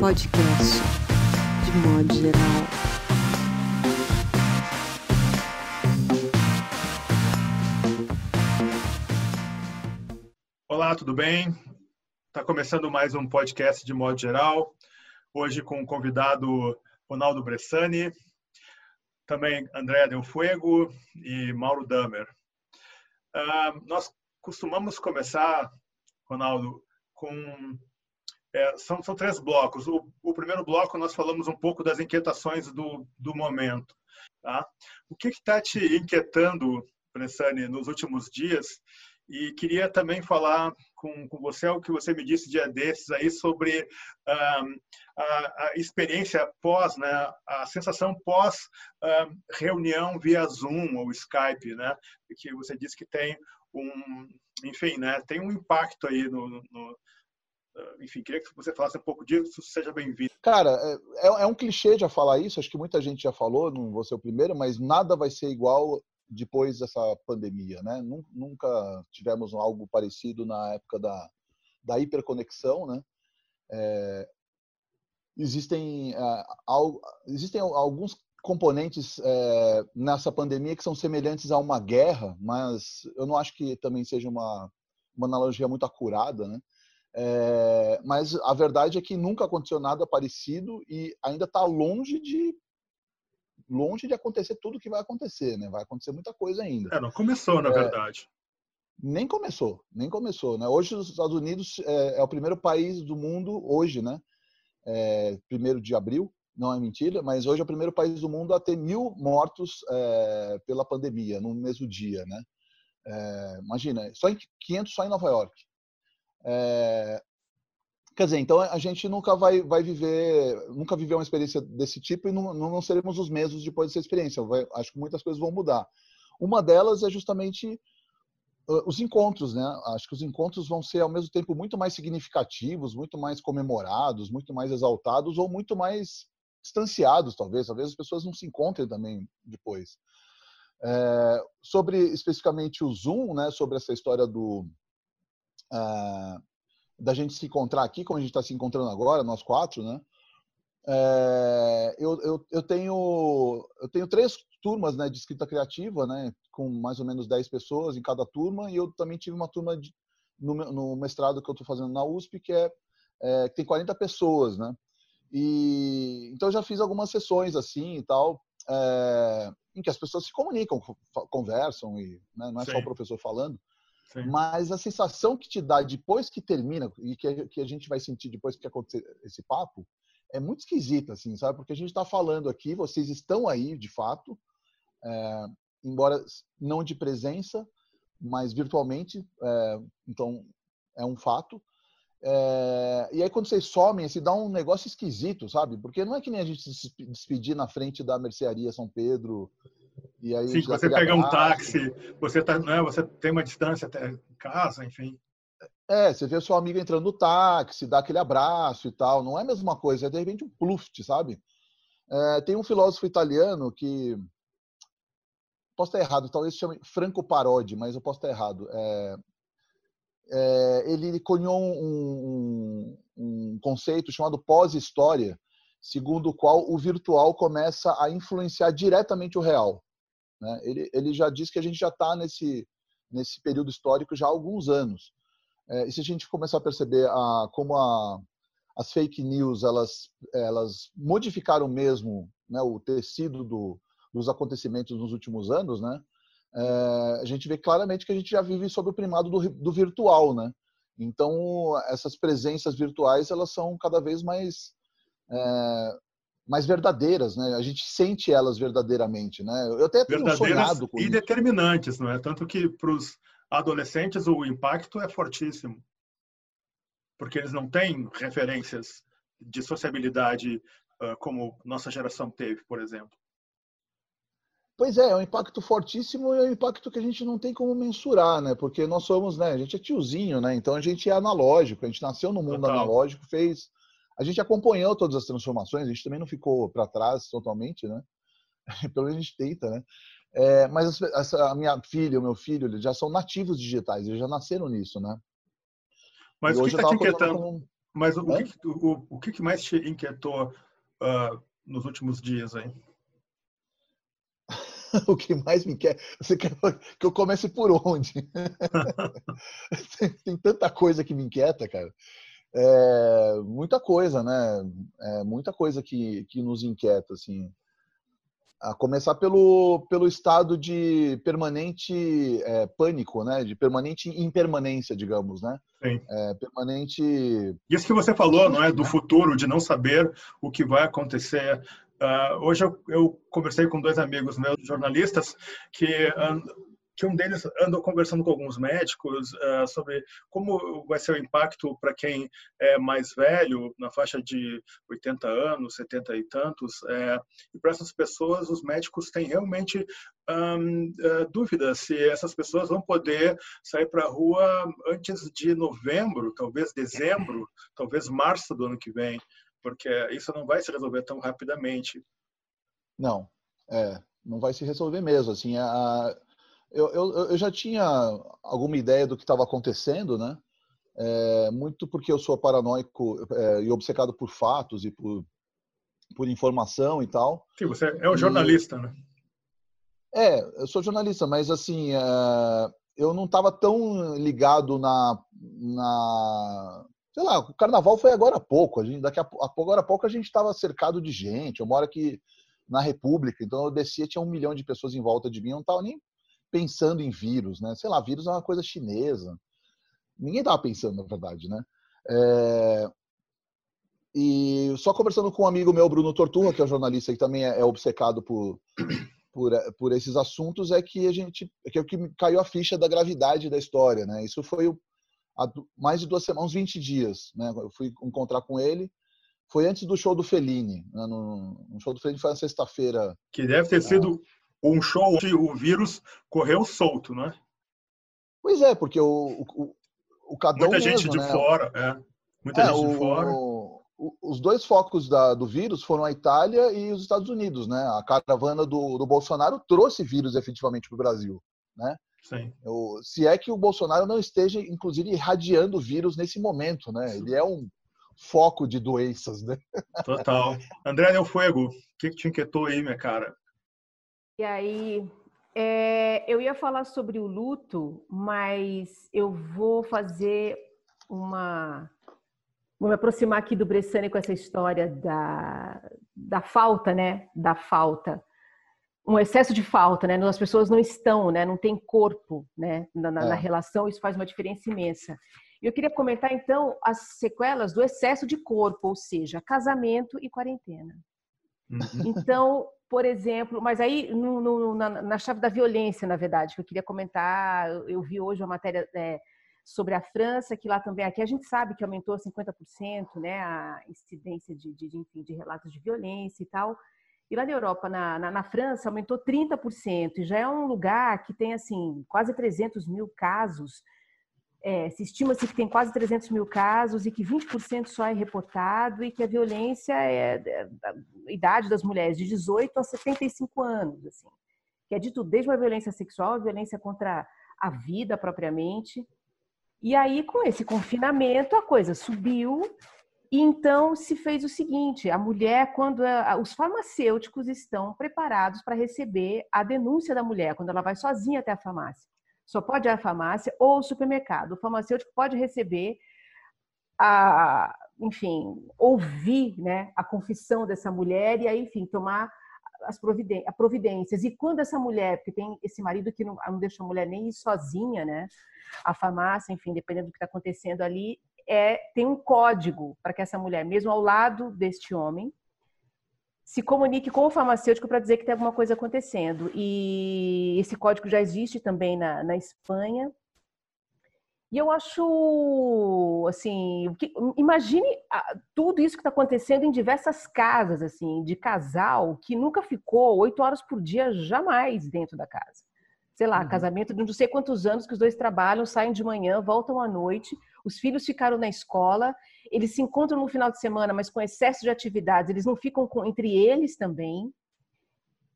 podcast, de modo geral. Olá, tudo bem? Está começando mais um podcast de modo geral. Hoje com o convidado Ronaldo Bressani, também André Del Fuego e Mauro Damer. Uh, nós costumamos começar, Ronaldo, com é, são, são três blocos. O, o, primeiro bloco nós falamos um pouco das inquietações do, do momento. Tá? O que está te inquietando, Bressani, nos últimos dias? E queria também falar com, com você o que você me disse dia desses aí sobre a, a, experiência pós, né, a sensação pós reunião via Zoom ou Skype, né, que você disse que tem um, enfim, né, tem um impacto aí no, no enfim, queria que você falasse um pouco disso, seja bem-vindo. Cara, é, é, é, um clichê já falar isso, acho que muita gente já falou, não vou ser o primeiro, mas nada vai ser igual depois dessa pandemia, né? Nunca tivemos algo parecido na época da, da hiperconexão, né? É, existem, é, al, existem alguns componentes é, nessa pandemia que são semelhantes a uma guerra, mas eu não acho que também seja uma, uma analogia muito acurada, né? É, mas a verdade é que nunca aconteceu nada parecido e ainda está longe de longe de acontecer tudo o que vai acontecer, né? Vai acontecer muita coisa ainda. É, não começou, na é, verdade. Nem começou, nem começou, né? Hoje os Estados Unidos é, é o primeiro país do mundo hoje, né? É, primeiro de abril, não é mentira, mas hoje é o primeiro país do mundo a ter mil mortos é, pela pandemia no mesmo dia, né? Imagina, só em 500 só em Nova York. É, quer dizer, então a gente nunca vai, vai viver, nunca viveu uma experiência desse tipo e não, não seremos os mesmos depois dessa experiência. Vai, acho que muitas coisas vão mudar. Uma delas é justamente os encontros, né? Acho que os encontros vão ser ao mesmo tempo muito mais significativos, muito mais comemorados, muito mais exaltados ou muito mais distanciados, talvez. Talvez as pessoas não se encontrem também depois. É, sobre especificamente o Zoom, né? Sobre essa história do uh, da gente se encontrar aqui, como a gente está se encontrando agora, nós quatro, né? É, eu, eu, eu, tenho, eu tenho três turmas né, de escrita criativa, né, com mais ou menos 10 pessoas em cada turma, e eu também tive uma turma de, no, no mestrado que eu estou fazendo na USP, que é, é, tem 40 pessoas, né? E, então eu já fiz algumas sessões assim e tal, é, em que as pessoas se comunicam, conversam, e né, não é Sim. só o professor falando. Mas a sensação que te dá depois que termina, e que a, gente vai sentir depois que acontecer esse papo, é muito esquisita, assim, sabe? Porque a gente está falando aqui, vocês estão aí, de fato, é, embora não de presença, mas virtualmente, é, então é um fato. É, e aí quando vocês somem, se dá um negócio esquisito, sabe? Porque não é que nem a gente se despedir na frente da mercearia São Pedro e aí Sim, você pega um táxi, você, tá, né, você tem uma distância até casa, enfim. É, você vê o seu amigo entrando no táxi, dá aquele abraço e tal. Não é a mesma coisa, é de repente um pluft, sabe? É, tem um filósofo italiano que. Posso estar errado, talvez se chame Franco Parodi, mas eu posso estar errado. É, é, ele cunhou um, um, um conceito chamado pós-história, segundo o qual o virtual começa a influenciar diretamente o real. Né? Ele, ele já diz que a gente já está nesse, nesse período histórico já há alguns anos. É, e se a gente começar a perceber a, como a, as fake news elas, elas modificaram mesmo né, o tecido do, dos acontecimentos nos últimos anos, né, é, a gente vê claramente que a gente já vive sob o primado do, do virtual, né? Então essas presenças virtuais elas são cada vez mais é, mais verdadeiras, né? A gente sente elas verdadeiramente, né? Eu até tenho sonhado com e isso. determinantes, não é? Tanto que para os adolescentes o impacto é fortíssimo, porque eles não têm referências de sociabilidade uh, como nossa geração teve, por exemplo. Pois é, é um impacto fortíssimo e é um impacto que a gente não tem como mensurar, né? Porque nós somos, né? A gente é tiozinho, né? Então a gente é analógico, a gente nasceu no mundo Total. analógico, fez a gente acompanhou todas as transformações, a gente também não ficou para trás totalmente, né? Pelo menos a gente tenta, né? É, mas essa, a minha filha, o meu filho, eles já são nativos digitais, eles já nasceram nisso, né? Mas e o que está te inquietando? Mas o, que, o, o que mais te inquietou uh, nos últimos dias aí? o que mais me quer. Você quer que eu comece por onde? tem, tem, tanta coisa que me inquieta, cara. É, muita coisa, né? É, muita coisa que, que nos inquieta, assim. A começar pelo, pelo estado de permanente é, pânico, né? De permanente impermanência, digamos, né? Sim. É, permanente. Isso que você falou, não é? Do futuro, de não saber o que vai acontecer. Uh, hoje eu, eu, conversei com dois amigos meus jornalistas que que um deles andou conversando com alguns médicos uh, sobre como vai ser o impacto para quem é mais velho, na faixa de 80 anos, 70 e tantos. É, e para essas pessoas, os médicos têm realmente um, uh, dúvidas se essas pessoas vão poder sair para a rua antes de novembro, talvez dezembro, talvez março do ano que vem, porque isso não vai se resolver tão rapidamente. Não, é, não vai se resolver mesmo. Assim, a, eu, eu, eu já tinha alguma ideia do que estava acontecendo, né? É, muito porque eu sou paranoico é, e obcecado por fatos e por, por informação e tal. Sim, você é um jornalista, e, né? É, eu sou jornalista, mas assim, é, eu não estava tão ligado na, na. Sei lá, o carnaval foi agora há pouco. A gente, daqui a, a agora há pouco a gente estava cercado de gente. Eu moro aqui na República, então eu descia, tinha um milhão de pessoas em volta de mim, eu não estava nem pensando em vírus, né? Sei lá, vírus é uma coisa chinesa. Ninguém estava pensando, na verdade, né? É... E só conversando com um amigo meu, Bruno Torturra, que é um jornalista que também é, é obcecado por, por, por, esses assuntos, é que a gente que, é que caiu a ficha da gravidade da história, né? Isso foi há mais de duas semanas, uns 20 dias, né? Eu fui encontrar com ele. Foi antes do show do Fellini. Né? No, no show do Fellini foi na sexta-feira. Que deve ter sido um show onde o vírus correu solto, não é? Pois é, porque o, o, o cada Muita gente de né? fora, é. Muita é, gente o, de fora. os dois focos da, do vírus foram a Itália e os Estados Unidos, né? A caravana do, do Bolsonaro trouxe vírus efetivamente para o Brasil, né? Sim. O, se é que o Bolsonaro não esteja, inclusive, irradiando o vírus nesse momento, né? Ele é um foco de doenças, né? Total. André Del Fuego, o que, que te inquietou aí, minha cara? E aí, é, eu ia falar sobre o luto, mas eu vou fazer uma. Vou me aproximar aqui do Bressani com essa história da, da falta, né? Da falta. Um excesso de falta, né? As pessoas não estão, né? Não tem corpo, né? Na, na, é. na relação, isso faz uma diferença imensa. Eu queria comentar, então, as sequelas do excesso de corpo, ou seja, casamento e quarentena. Uhum. Então, por exemplo, mas aí no, no, na, na, chave da violência, na verdade, que eu queria comentar, eu vi hoje uma matéria é, sobre a França, que lá também, aqui a gente sabe que aumentou 50%, né, a incidência de, de, de, de relatos de violência e tal, e lá na Europa, na, na, na, França, aumentou 30%, e já é um lugar que tem, assim, quase 300 mil casos é, se estima-se que tem quase 300 mil casos e que 20% só é reportado e que a violência é da idade das mulheres de 18 a 75 anos, assim, que é de tudo, desde a violência sexual, a violência contra a vida propriamente. E aí, com esse confinamento, a coisa subiu. E então se fez o seguinte: a mulher, quando a, os farmacêuticos estão preparados para receber a denúncia da mulher, quando ela vai sozinha até a farmácia só pode à farmácia ou ao supermercado. O farmacêutico pode receber a, enfim, ouvir né, a confissão dessa mulher e aí, enfim, tomar as providências. E quando essa mulher, porque tem esse marido que não, não deixa a mulher nem ir sozinha, né? A farmácia, enfim, dependendo do que está acontecendo ali, é, tem um código para que essa mulher, mesmo ao lado deste homem, se comunique com o farmacêutico para dizer que tem alguma coisa acontecendo. E esse código já existe também na, na Espanha. E eu acho, assim, que, imagine tudo isso que está acontecendo em diversas casas, assim, de casal que nunca ficou oito horas por dia jamais dentro da casa. Sei lá, uhum. casamento de não sei quantos anos que os dois trabalham, saem de manhã, voltam à noite, os filhos ficaram na escola, eles se encontram no final de semana, mas com excesso de atividades, eles não ficam com, entre eles também.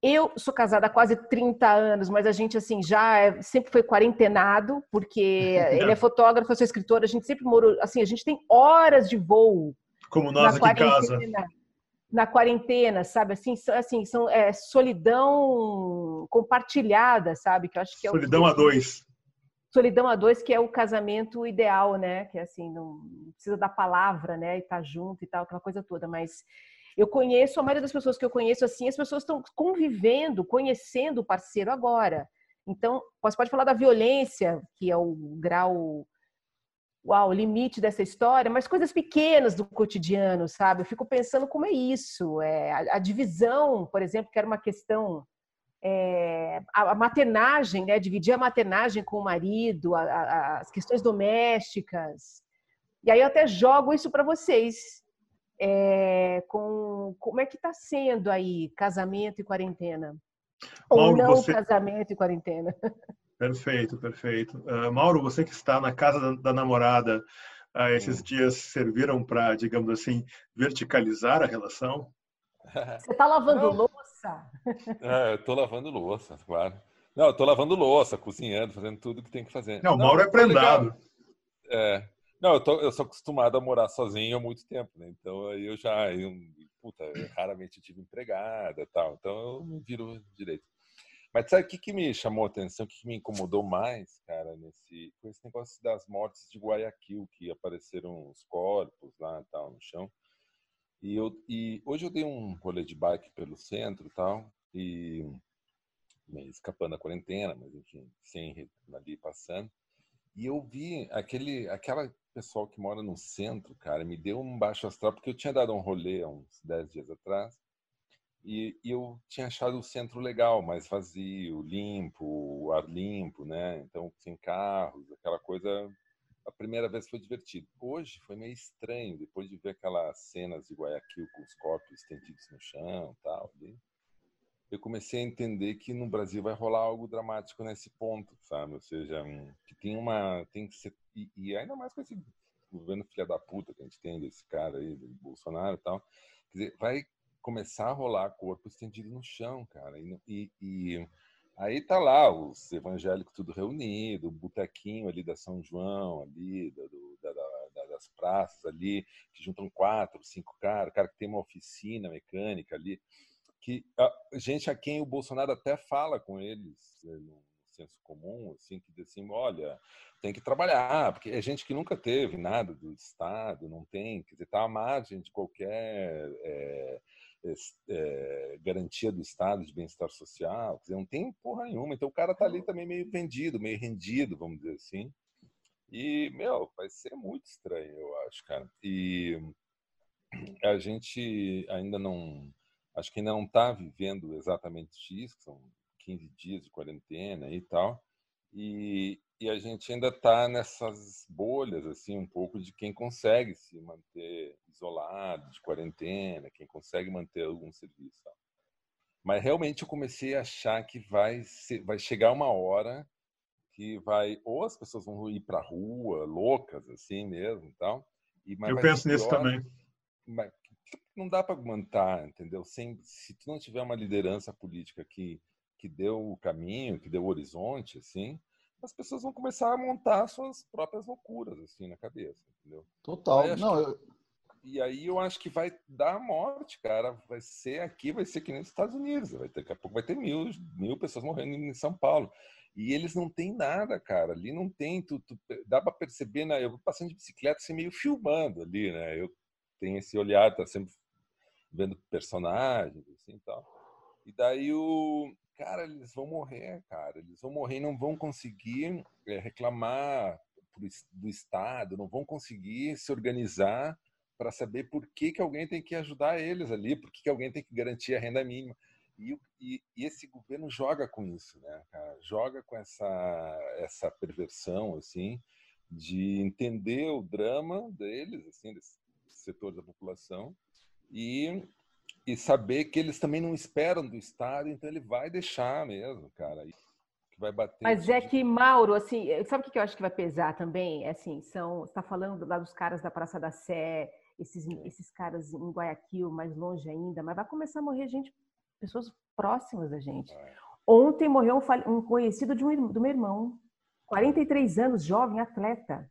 eu sou casada há quase 30 anos, mas a gente assim já é, sempre foi quarentenado, porque ele é fotógrafo, eu sou escritora, a gente sempre morou, assim, a gente tem horas de voo. Como nós aqui em casa. Na quarentena, sabe? Assim, assim são é, solidão compartilhada, sabe? Que eu acho que é solidão a dois. Solidão a dois, que é o casamento ideal, né? Que é assim, não precisa da palavra, né? E tá junto e tal, aquela coisa toda, mas eu conheço, a maioria das pessoas que eu conheço assim, as pessoas estão convivendo, conhecendo o parceiro agora. Então, você pode falar da violência, que é o grau, uau, limite dessa história, mas coisas pequenas do cotidiano, sabe? Eu fico pensando como é isso. É, a, a divisão, por exemplo, que era uma questão. É, a, a, maternagem, né? Dividir a maternagem com o marido, a, as questões domésticas. E aí eu até jogo isso para vocês é, com como é que está sendo aí casamento e quarentena? Ou Mauro, não você... casamento e quarentena? Perfeito, perfeito. Uh, Mauro, você que está na casa da, da namorada, uh, esses dias serviram para, digamos assim, verticalizar a relação? Você está lavando não. Louça? É, eu estou lavando louça, claro. Não, eu estou lavando louça, cozinhando, fazendo tudo que tem que fazer. Não, o Mauro é prendado. É, não, eu, tô, eu sou acostumado a morar sozinho há muito tempo, né? Então aí eu já, eu, puta, eu raramente tive empregada e tal, então eu não viro direito. Mas sabe o que, que me chamou a atenção, o que, que me incomodou mais, cara, nesse, foi esse negócio das mortes de Guayaquil, que apareceram os corpos lá e tal, no chão. E, eu, e hoje eu dei um rolê de bike pelo centro tal, e escapando da quarentena, mas enfim, sem ali passando. E eu vi aquele, aquela pessoal que mora no centro, cara, me deu um baixo astral, porque eu tinha dado um rolê uns 10 dias atrás, e, e, eu tinha achado o centro legal, mais vazio, limpo, ar limpo, né? Então, sem carros, aquela coisa. A primeira vez foi divertido. Hoje foi meio estranho, depois de ver aquelas cenas de Guayaquil com os corpos estendidos no chão tal. Eu comecei a entender que no Brasil vai rolar algo dramático nesse ponto, sabe? Ou seja, que tem uma. Tem que ser, e, e ainda mais com esse governo filha da puta que a gente tem desse cara aí, do Bolsonaro e tal. Quer dizer, vai começar a rolar corpo estendido no chão, cara. E, e, e aí tá lá os evangélicos tudo reunido, o botequinho ali da São João, ali, do, da, da, das praças ali, que juntam quatro, cinco caras, cara que tem uma oficina mecânica ali que a gente a quem o Bolsonaro até fala com eles né, no senso comum, assim, que diz assim, olha, tem que trabalhar, porque é gente que nunca teve nada do Estado, não tem, quer dizer, está à margem de qualquer é, é, garantia do Estado de bem-estar social, quer dizer, não tem porra nenhuma, então o cara está ali também meio vendido, meio rendido, vamos dizer assim, e, meu, vai ser muito estranho, eu acho, cara, e a gente ainda não acho que ainda não está vivendo exatamente isso, são 15 dias de quarentena e tal, e, e a gente ainda está nessas bolhas, assim, um pouco de quem consegue se manter isolado, de quarentena, quem consegue manter algum serviço. Mas realmente eu comecei a achar que vai, ser, vai chegar uma hora que vai, ou as pessoas vão ir para a rua, loucas, assim mesmo e tal. E, eu penso nisso também. Mas, não dá para aguentar, entendeu? Sem, se tu não tiver uma liderança política que, que deu o caminho, que deu o horizonte, assim, as pessoas vão começar a montar suas próprias loucuras, assim, na cabeça, entendeu? Total. Não, eu... E aí eu acho que vai dar morte, cara. Vai ser aqui, vai ser que nem nos Estados Unidos. Vai ter, daqui a pouco vai ter mil, mil pessoas morrendo em São Paulo. E eles não têm nada, cara. Ali não tem. Tu, tu dá para perceber, né? Eu passando de bicicleta, assim, meio filmando ali, né? Eu tenho esse olhar, tá sempre vendo personagens, assim, tal. E daí o cara, eles vão morrer, cara, eles vão morrer e não vão conseguir é, reclamar do Estado, não vão conseguir se organizar para saber por que, que alguém tem que ajudar eles ali, por que, que alguém tem que garantir a renda mínima. E, e, e, esse governo joga com isso, né, cara? Joga com essa, essa perversão, assim, de entender o drama deles, assim, desse setor da população, e, e saber que eles também não esperam do Estado, então ele vai deixar mesmo, cara. Que vai bater. Mas é que, Mauro, assim, sabe o que eu acho que vai pesar também? É assim, são. está falando lá dos caras da Praça da Sé, esses, esses caras em Guayaquil, mais longe ainda, mas vai começar a morrer gente pessoas próximas da gente. É. Ontem morreu um, conhecido de um, do meu irmão, 43 anos, jovem, atleta.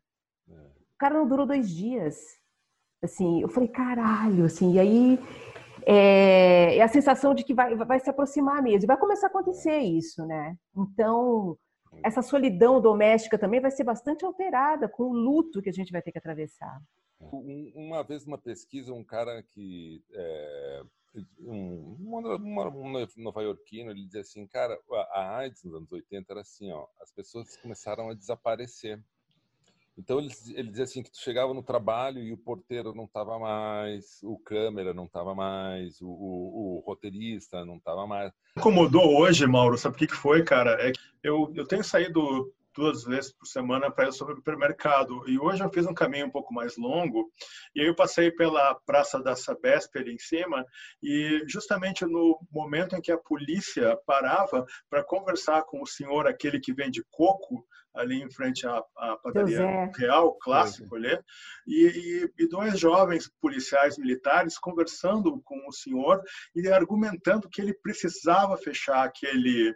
É. O cara não durou dois dias. Assim, eu falei, caralho, assim, e aí é, é, a sensação de que vai, vai se aproximar mesmo. E vai começar a acontecer isso, né? Então, essa solidão doméstica também vai ser bastante alterada com o luto que a gente vai ter que atravessar. Uma vez, numa pesquisa, um cara que. É, um, um nova-iorquino, ele dizia assim: cara, a AIDS nos anos 80 era assim, ó, as pessoas começaram a desaparecer. Então ele, ele dizia assim que tu chegava no trabalho e o porteiro não estava mais, o câmera não estava mais, o, o, o, roteirista não estava mais. Incomodou hoje, Mauro, sabe o que, que foi, cara? É que eu, eu tenho saído duas vezes por semana para ir sobre o supermercado. E hoje eu fiz um caminho um pouco mais longo, e aí eu passei pela Praça da Sabesp ali em cima, e justamente no momento em que a polícia parava para conversar com o senhor, aquele que vende coco, ali em frente à, à padaria real, clássico ali, e, e, e, dois jovens policiais militares conversando com o senhor e argumentando que ele precisava fechar aquele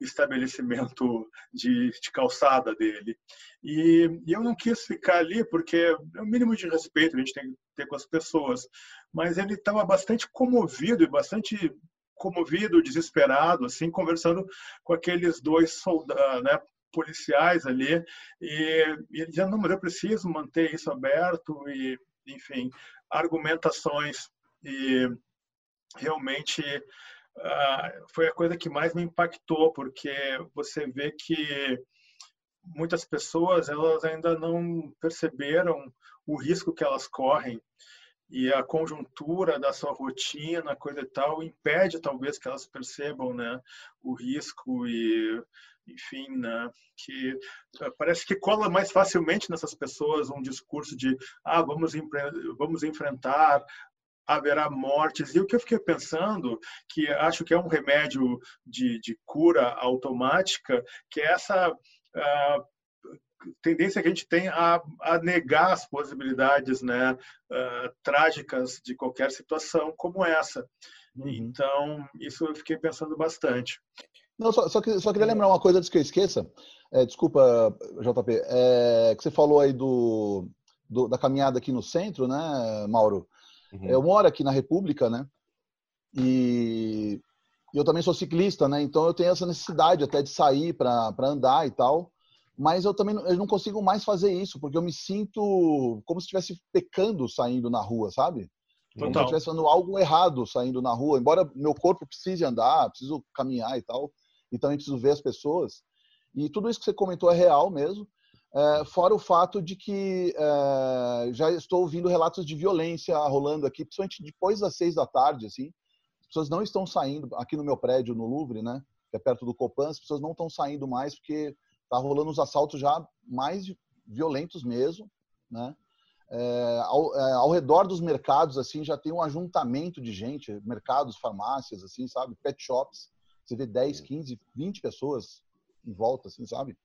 estabelecimento de, de calçada dele. E, e, eu não quis ficar ali porque é o mínimo de respeito que a gente tem que ter com as pessoas, mas ele estava bastante comovido e bastante comovido, desesperado, assim, conversando com aqueles dois soldados, né, policiais ali e, e ele dizendo não, mas eu preciso manter isso aberto e enfim argumentações e realmente uh, foi a coisa que mais me impactou porque você vê que muitas pessoas elas ainda não perceberam o risco que elas correm e a conjuntura da sua rotina, coisa e tal, impede talvez que elas percebam, né, o risco e enfim, né, que eh, parece que cola mais facilmente nessas pessoas um discurso de ah, vamos, vamos enfrentar, haverá mortes. E o que eu fiquei pensando, que acho que é um remédio de, de cura automática, que é essa uh, tendência que a gente tem a, a negar as possibilidades né, uh, trágicas de qualquer situação como essa. Uhum. Então, isso eu fiquei pensando bastante. Não, só, só, só queria lembrar uma coisa antes que eu esqueça. É, desculpa, JP, é, que você falou aí do, do, da caminhada aqui no centro, né, Mauro? Uhum. Eu moro aqui na República, né? E eu também sou ciclista, né? Então eu tenho essa necessidade até de sair para andar e tal. Mas eu também eu não consigo mais fazer isso, porque eu me sinto como se estivesse pecando saindo na rua, sabe? Como se eu estivesse fazendo algo errado saindo na rua. Embora meu corpo precise andar, preciso caminhar e tal e também preciso ver as pessoas. E tudo isso que você comentou é real mesmo. É, fora o fato de que é, já estou ouvindo relatos de violência rolando aqui, principalmente depois das seis da tarde, assim. As pessoas não estão saindo aqui no meu prédio, no Louvre, né? Que é perto do Copan, as pessoas não estão saindo mais porque tá rolando os assaltos já mais violentos mesmo, né? É, ao, é, ao, redor dos mercados, assim, já tem um ajuntamento de gente, mercados, farmácias, assim, sabe? Pet shops você vê 10, 15, 20 pessoas em volta, assim, sabe?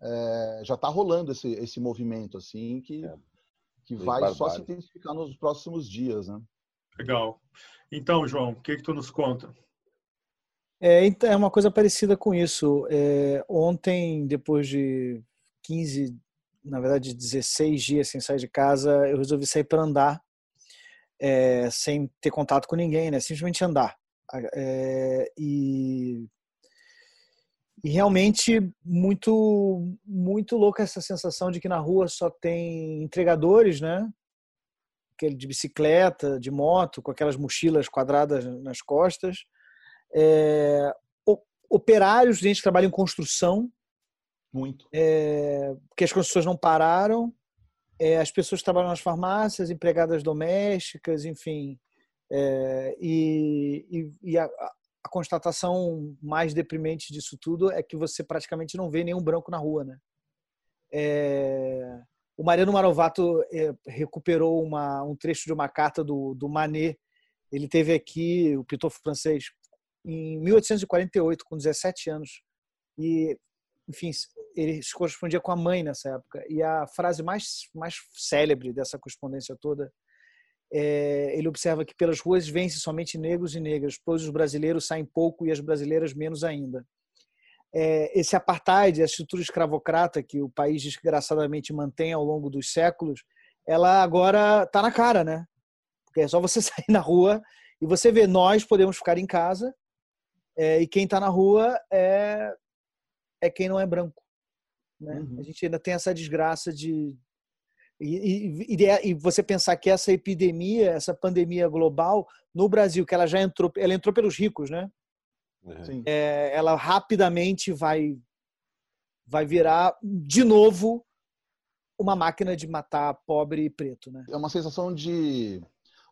É, já está rolando esse, esse movimento, assim, que, é. que vai barbárie. só se intensificar nos próximos dias, né? Legal. Então, João, o que, que tu nos conta? É, então, é uma coisa parecida com isso. É, ontem, depois de 15, na verdade 16 dias sem sair de casa, eu resolvi sair para andar, é, sem ter contato com ninguém, né? Simplesmente andar. É, e, e realmente muito muito louca essa sensação de que na rua só tem entregadores, né? Aquele de bicicleta, de moto, com aquelas mochilas quadradas nas costas. É, operários, gente que trabalha em construção. Muito. É, porque as construções não pararam. É, as pessoas que trabalham nas farmácias, empregadas domésticas, enfim. É, e, e, e a, a, constatação mais deprimente disso tudo é que você praticamente não vê nenhum branco na rua, né? É, o Mariano Marovato é, recuperou uma, um trecho de uma carta do, do Manet. Ele teve aqui, o pintor francês, em 1848, com 17 anos. E, enfim, ele se correspondia com a mãe nessa época. E a frase mais, mais célebre dessa correspondência toda é, ele observa que pelas ruas vence somente negros e negras, pois os brasileiros saem pouco e as brasileiras menos ainda. É, esse apartheid, a estrutura escravocrata que o país desgraçadamente mantém ao longo dos séculos, ela agora está na cara, né? Porque é só você sair na rua e você vê, nós podemos ficar em casa é, e quem está na rua é, é quem não é branco. Né? Uhum. A gente ainda tem essa desgraça de, e, e, e, você pensar que essa epidemia, essa pandemia global, no Brasil, que ela já entrou, ela entrou pelos ricos, né? É, ela rapidamente vai, vai virar de novo uma máquina de matar pobre e preto, né? É uma sensação de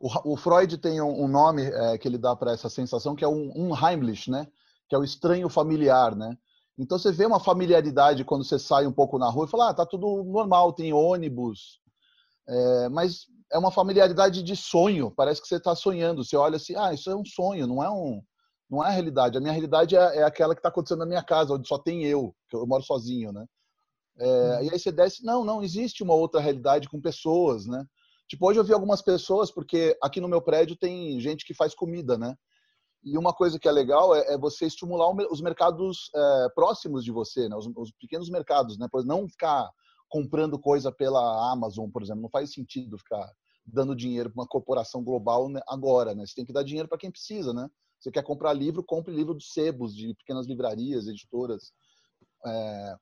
o, o Freud tem um, um nome é, que ele dá para essa sensação que é um, um Heimlich, né? Que é o estranho familiar, né? Então você vê uma familiaridade quando você sai um pouco na rua e fala, ah, tá tudo normal, tem ônibus. É, mas é uma familiaridade de sonho, parece que você está sonhando. Você olha assim, ah, isso é um sonho, não é um, não é a realidade. A minha realidade é, é aquela que está acontecendo na minha casa, onde só tem eu, que eu moro sozinho, né? É, hum. E aí você desce, não, não existe uma outra realidade com pessoas, né? Tipo, hoje eu vi algumas pessoas, porque aqui no meu prédio tem gente que faz comida, né? E uma coisa que é legal é, é você estimular os mercados é, próximos de você, né? Os, os, pequenos mercados, né? Não ficar comprando coisa pela Amazon, por exemplo. Não faz sentido ficar dando dinheiro para uma corporação global né, agora, né? Você tem que dar dinheiro para quem precisa, né? Você quer comprar livro, compre livro dos sebos, de pequenas livrarias, editoras, é,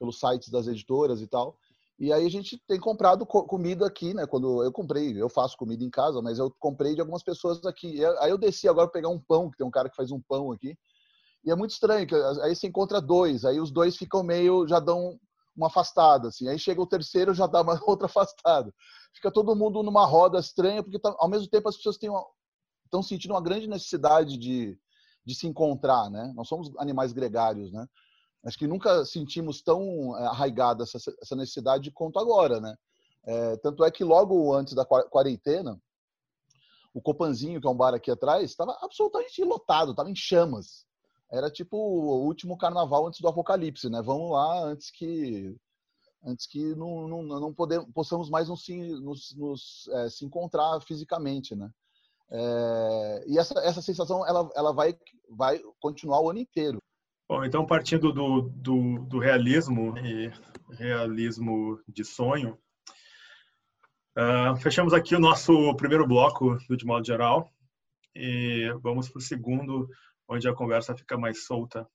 pelos sites das editoras e tal. E aí a gente tem comprado comida aqui, né? Quando eu comprei, eu faço comida em casa, mas eu comprei de algumas pessoas aqui. Aí eu desci agora pegar um pão, que tem um cara que faz um pão aqui. E é muito estranho, que aí você encontra dois, aí os dois ficam meio, já dão uma afastada, assim. Aí chega o terceiro, já dá uma outra afastada. Fica todo mundo numa roda estranha, porque tá, ao mesmo tempo as pessoas estão sentindo uma grande necessidade de, de se encontrar, né? Nós somos animais gregários, né? Acho que nunca sentimos tão eh, arraigada essa, essa necessidade quanto agora, né? É, tanto é que logo antes da quarentena, o Copanzinho, que é um bar aqui atrás, estava absolutamente lotado, estava em chamas. Era tipo o último carnaval antes do apocalipse, né? Vamos lá antes que antes que não, não, não podemos, possamos mais nos, nos, nos é, se encontrar fisicamente, né? É, e essa, essa sensação ela, ela vai, vai continuar o ano inteiro. Bom, então partindo do, do, do realismo e realismo de sonho, uh, fechamos aqui o nosso primeiro bloco do De Modo Geral e vamos para o segundo, onde a conversa fica mais solta.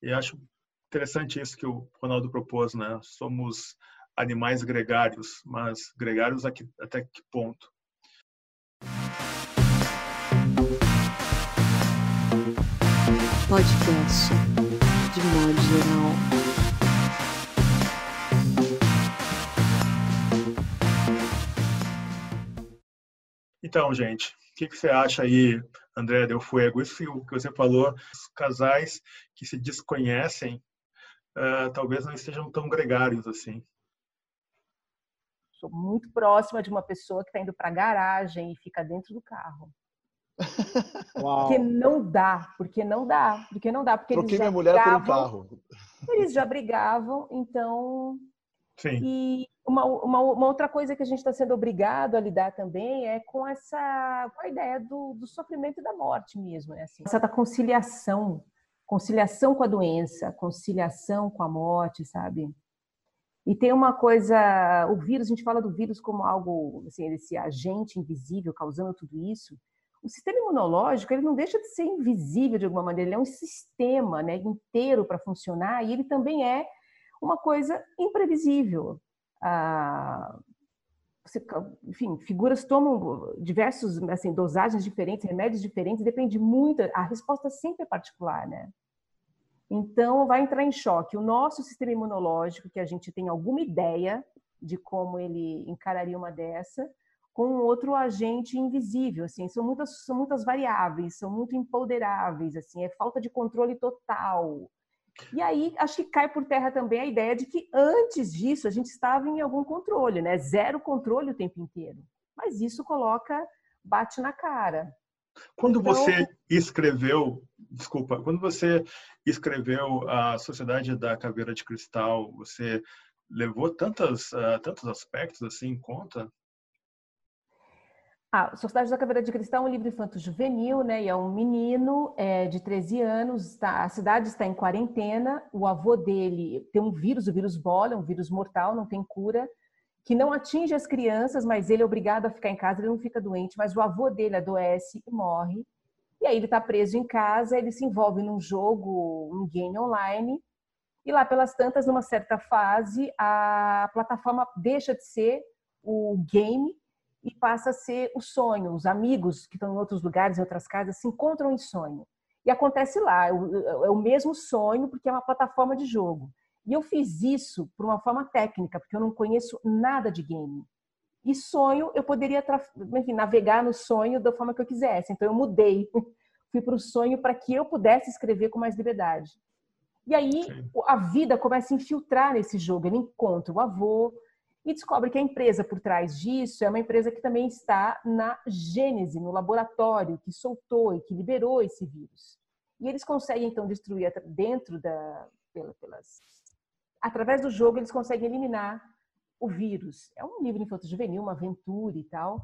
E acho interessante isso que o Ronaldo propôs, né? Somos animais gregários, mas gregários até que ponto? Podcast de modo geral. Então, gente, o que, você acha aí, André Del Fuego? Isso que você falou, os casais que se desconhecem uh, talvez não estejam tão gregários assim. Sou muito próxima de uma pessoa que está indo para a garagem e fica dentro do carro. Uau. Porque não dá, porque não dá, porque não dá, porque Troquei eles já minha mulher brigavam, por um carro. Eles já brigavam, então. Sim. E uma, uma, uma outra coisa que a gente está sendo obrigado a lidar também é com essa com a ideia do, do sofrimento e da morte mesmo, né? Assim, essa da conciliação, conciliação com a doença, conciliação com a morte, sabe? E tem uma coisa, o vírus, a gente fala do vírus como algo, assim, esse agente invisível causando tudo isso o sistema imunológico ele não deixa de ser invisível de alguma maneira, ele é um sistema né, inteiro para funcionar e ele também é uma coisa imprevisível. Ah, você, enfim, figuras tomam diversos, assim, dosagens diferentes, remédios diferentes, depende muito, a resposta sempre é particular, né? Então, vai entrar em choque o nosso sistema imunológico, que a gente tem alguma ideia de como ele encararia uma dessa, com outro agente invisível, assim, são muitas, são muitas variáveis, são muito empoderáveis, assim, é falta de controle total. E aí, acho que cai por terra também a ideia de que antes disso a gente estava em algum controle, né? Zero controle o tempo inteiro. Mas isso coloca, bate na cara. Quando então... você escreveu, desculpa, quando você escreveu a Sociedade da Caveira de Cristal, você levou tantas, uh, tantos aspectos assim em conta? Ah, Sociedade da Caveira de Cristal é um livro infanto-juvenil, né? E é um menino é, de 13 anos, tá, a cidade está em quarentena, o avô dele tem um vírus, o vírus bola, um vírus mortal, não tem cura, que não atinge as crianças, mas ele é obrigado a ficar em casa, ele não fica doente, mas o avô dele adoece e morre. E aí ele está preso em casa, ele se envolve num jogo, um game online, e lá pelas tantas, numa certa fase, a plataforma deixa de ser o game e passa a ser o sonho. Os amigos que estão em outros lugares, em outras casas, se encontram em sonho. E acontece lá, é o mesmo sonho, porque é uma plataforma de jogo. E eu fiz isso por uma forma técnica, porque eu não conheço nada de game. E sonho, eu poderia enfim, navegar no sonho da forma que eu quisesse. Então eu mudei, fui para o sonho para que eu pudesse escrever com mais liberdade. E aí Sim. a vida começa a infiltrar nesse jogo. Ele encontra o avô, e descobre que a empresa por trás disso é uma empresa que também está na gênese, no laboratório, que soltou e que liberou esse vírus. E eles conseguem então destruir dentro da pelas através do jogo eles conseguem eliminar o vírus. É um livro infanto juvenil, uma aventura e tal.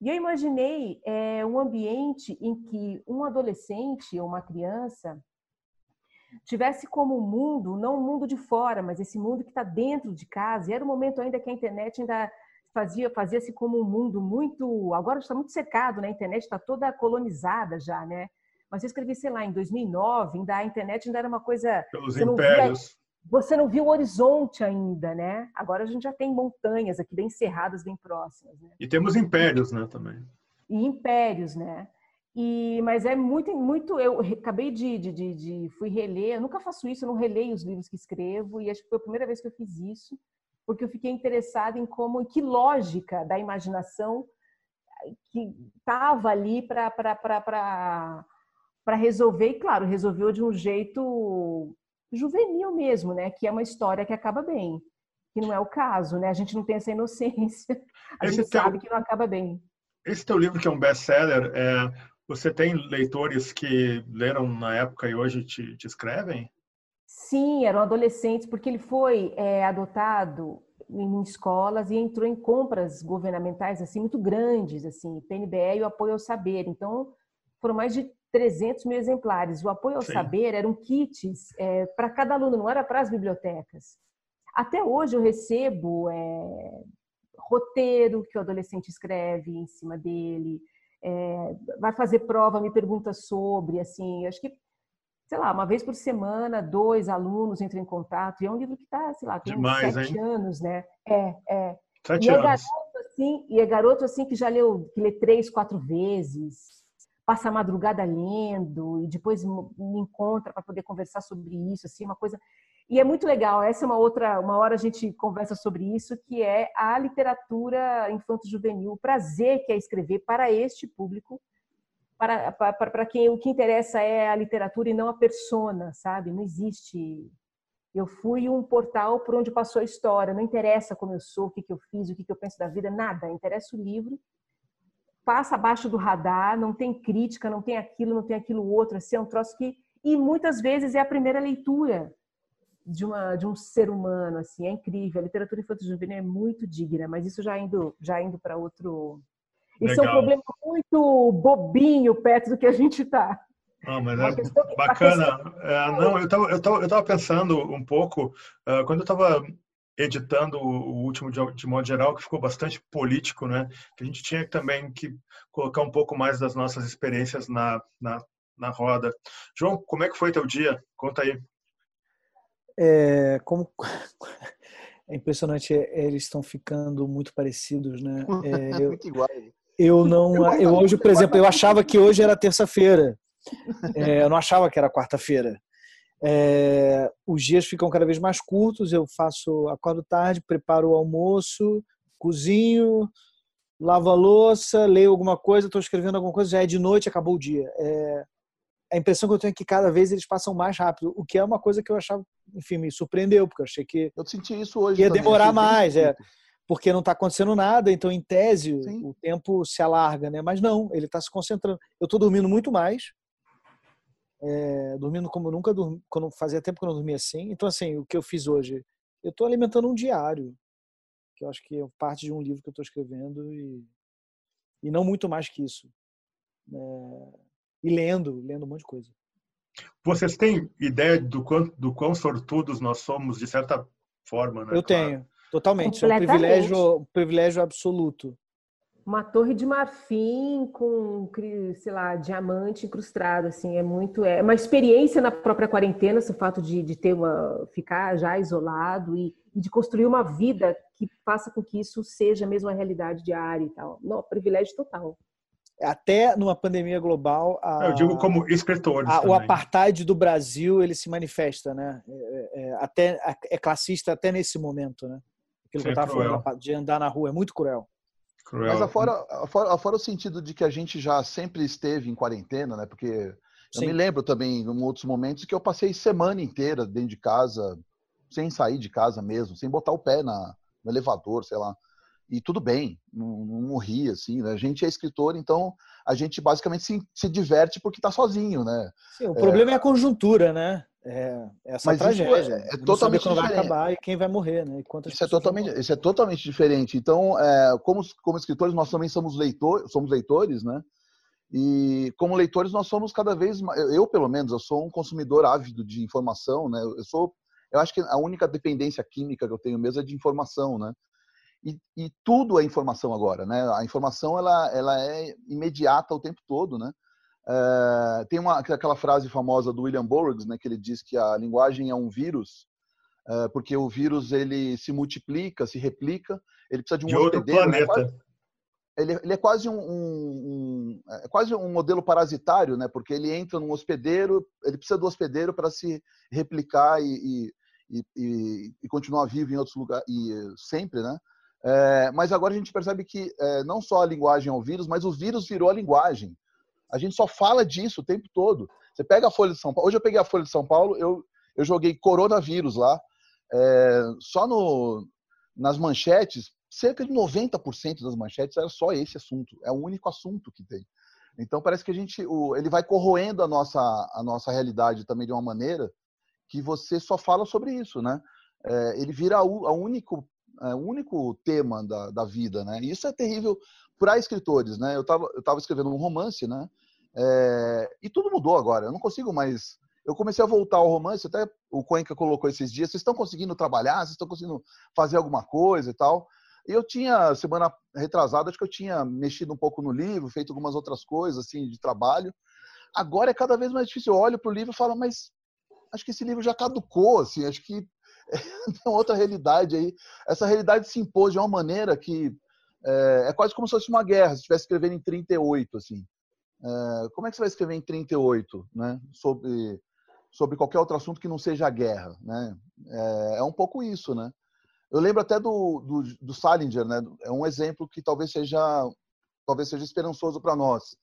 E eu imaginei é, um ambiente em que um adolescente ou uma criança tivesse como um mundo, não o mundo de fora, mas esse mundo que está dentro de casa. E era um momento ainda que a internet ainda fazia fazia-se como um mundo muito, agora está muito secado, né? A internet está toda colonizada já, né? Mas eu escrevi, sei lá, em 2009, ainda a internet ainda era uma coisa pelos impérios. Via, você não viu o horizonte ainda, né? Agora a gente já tem montanhas aqui bem cerradas, bem próximas, né? E temos impérios, né, também. E impérios, né? E, mas é muito, muito. Eu acabei de, de, de, de, fui reler. Eu nunca faço isso, eu não releio os livros que escrevo e acho que foi a primeira vez que eu fiz isso, porque eu fiquei interessada em como, em que lógica da imaginação que estava ali para para resolver. E claro, resolveu de um jeito juvenil mesmo, né? Que é uma história que acaba bem, que não é o caso, né? A gente não tem essa inocência, a Esse gente teu... sabe que não acaba bem. Esse teu livro que é um best-seller, é, você tem leitores que leram na época e hoje te, te escrevem? Sim, eram adolescentes, porque ele foi é, adotado em escolas e entrou em compras governamentais assim muito grandes, assim, PNBE e o apoio ao saber. Então, foram mais de 300 mil exemplares. O apoio ao Sim. saber eram kits é, para cada aluno, não era para as bibliotecas. Até hoje eu recebo é, roteiro que o adolescente escreve em cima dele, é, vai fazer prova, me pergunta sobre, assim, acho que, sei lá, uma vez por semana, dois alunos entram em contato, e é um livro que está, sei lá, tem Demais, sete hein? anos, né? É, é. Sete e é anos. Garoto, assim, e é garoto, assim, que já leu, que lê três, quatro vezes, passa a madrugada lendo, e depois me encontra para poder conversar sobre isso, assim, uma coisa... E é muito legal, essa é uma outra, uma hora a gente conversa sobre isso, que é a literatura infanto-juvenil, o prazer que é escrever para este público, para, para, para quem o que interessa é a literatura e não a persona, sabe? Não existe. Eu fui um portal por onde passou a história, não interessa como eu sou, o que, que eu fiz, o que, que eu penso da vida, nada, interessa o livro. Passa abaixo do radar, não tem crítica, não tem aquilo, não tem aquilo outro, assim, é um troço que. E muitas vezes é a primeira leitura de, uma, de um ser humano, assim, é incrível. A literatura infantil juvenil é muito digna, mas isso já indo, já indo para outro. Isso Legal. é um problema muito bobinho perto do que a gente está. Não, mas é bacana. É, não, eu estava eu tava, eu tava pensando um pouco, uh, quando eu estava editando o último de, de, modo geral, que ficou bastante político, né? Que a gente tinha também que colocar um pouco mais das nossas experiências na, na, na roda. João, como é que foi teu dia? Conta aí. É, como é impressionante, é, eles estão ficando muito parecidos, né? É, eu. Eu não, eu hoje, por exemplo, eu achava que hoje era terça-feira. É, eu não achava que era quarta-feira. É, os dias ficam cada vez mais curtos. Eu faço, acordo tarde, preparo o almoço, cozinho, lavo a louça, leio alguma coisa, estou escrevendo alguma coisa, já é de noite, acabou o dia. É, a impressão que eu tenho é que cada vez eles passam mais rápido, o que é uma coisa que eu achava, enfim, me surpreendeu, porque eu achei que. Eu senti isso hoje. Ia também, demorar mais, é. Porque não está acontecendo nada, então, em tese, Sim. o tempo se alarga, né? Mas não, ele está se concentrando. Eu estou dormindo muito mais, é, dormindo como nunca dormi, quando fazia tempo que eu não dormia assim. Então, assim, o que eu fiz hoje? Eu estou alimentando um diário, que eu acho que é parte de um livro que eu estou escrevendo e E não muito mais que isso. É, e lendo, lendo um monte de coisa. Vocês têm ideia do quão, do quão sortudos nós somos, de certa forma, né? Eu tenho, totalmente. É um privilégio, um privilégio absoluto. Uma torre de marfim com, sei lá, diamante incrustado, assim, é muito, é uma experiência na própria quarentena, esse fato de, de ter uma, ficar já isolado e, e de construir uma vida que faça com que isso seja mesmo a realidade diária e tal. Não, privilégio total até numa pandemia global. A, eu digo como escritor. O apartheid do Brasil ele se manifesta, né? É, é, até é classista até nesse momento, né? Aquilo Sim, que eu estava falando de andar na rua é muito cruel. cruel. Mas afora, afora, afora o sentido de que a gente já sempre esteve em quarentena, né? Porque eu Sim. me lembro também em outros momentos que eu passei semana inteira dentro de casa, sem sair de casa mesmo, sem botar o pé na, no elevador, sei lá e tudo bem, não, não morri, assim, né? A gente é escritor, então a gente basicamente se, se diverte porque está sozinho, né? Sim, o problema é, é a conjuntura, né? É, essa Mas tragédia. É, é totalmente quando diferente. vai acabar e quem vai morrer, né? isso, é totalmente, isso é totalmente diferente. Então, é, como, como escritores, nós também somos, leitor, somos leitores, né? E como leitores, nós somos cada vez mais. Eu, pelo menos, eu sou um consumidor ávido de informação, né? Eu sou. Eu acho que a única dependência química que eu tenho mesmo é de informação, né? E, e, tudo é informação agora, né? A informação ela, ela é imediata o tempo todo, né? É, tem uma, aquela frase famosa do William Burroughs, né? Que ele diz que a linguagem é um vírus, é, porque o vírus ele se multiplica, se replica, ele precisa de um de outro né? planeta. Ele, ele, é quase um, um, um, é quase um modelo parasitário, né? Porque ele entra num hospedeiro, ele precisa do hospedeiro para se replicar e, e, e, e, continuar vivo em outros lugares, e sempre, né? É, mas agora a gente percebe que é, não só a linguagem é o vírus, mas o vírus virou a linguagem. A gente só fala disso o tempo todo. Você pega a Folha de São Paulo. Hoje eu peguei a Folha de São Paulo, eu, eu joguei coronavírus lá. É, só no, nas manchetes, cerca de 90% das manchetes era só esse assunto. É o único assunto que tem. Então parece que a gente, o, ele vai corroendo a nossa, a nossa realidade também de uma maneira que você só fala sobre isso, né? É, ele vira a único é o único tema da, da vida, né? E isso é terrível para escritores, né? Eu estava eu tava escrevendo um romance, né? É, e tudo mudou agora. Eu não consigo mais. Eu comecei a voltar ao romance, até o Cuenca colocou esses dias. Vocês estão conseguindo trabalhar? Vocês estão conseguindo fazer alguma coisa e tal? E eu tinha, semana retrasada, acho que eu tinha mexido um pouco no livro, feito algumas outras coisas, assim, de trabalho. Agora é cada vez mais difícil. Eu olho para o livro e falo, mas acho que esse livro já caducou, assim, acho que tem outra realidade aí. Essa realidade se impôs de uma maneira que é, é quase como se fosse uma guerra, se estivesse escrevendo em 38, assim. É, como é que você vai escrever em 38, né? Sobre, sobre qualquer outro assunto que não seja a guerra, né? É, é um pouco isso, né? Eu lembro até do, do, do Salinger, né? É um exemplo que talvez seja talvez seja esperançoso para nós.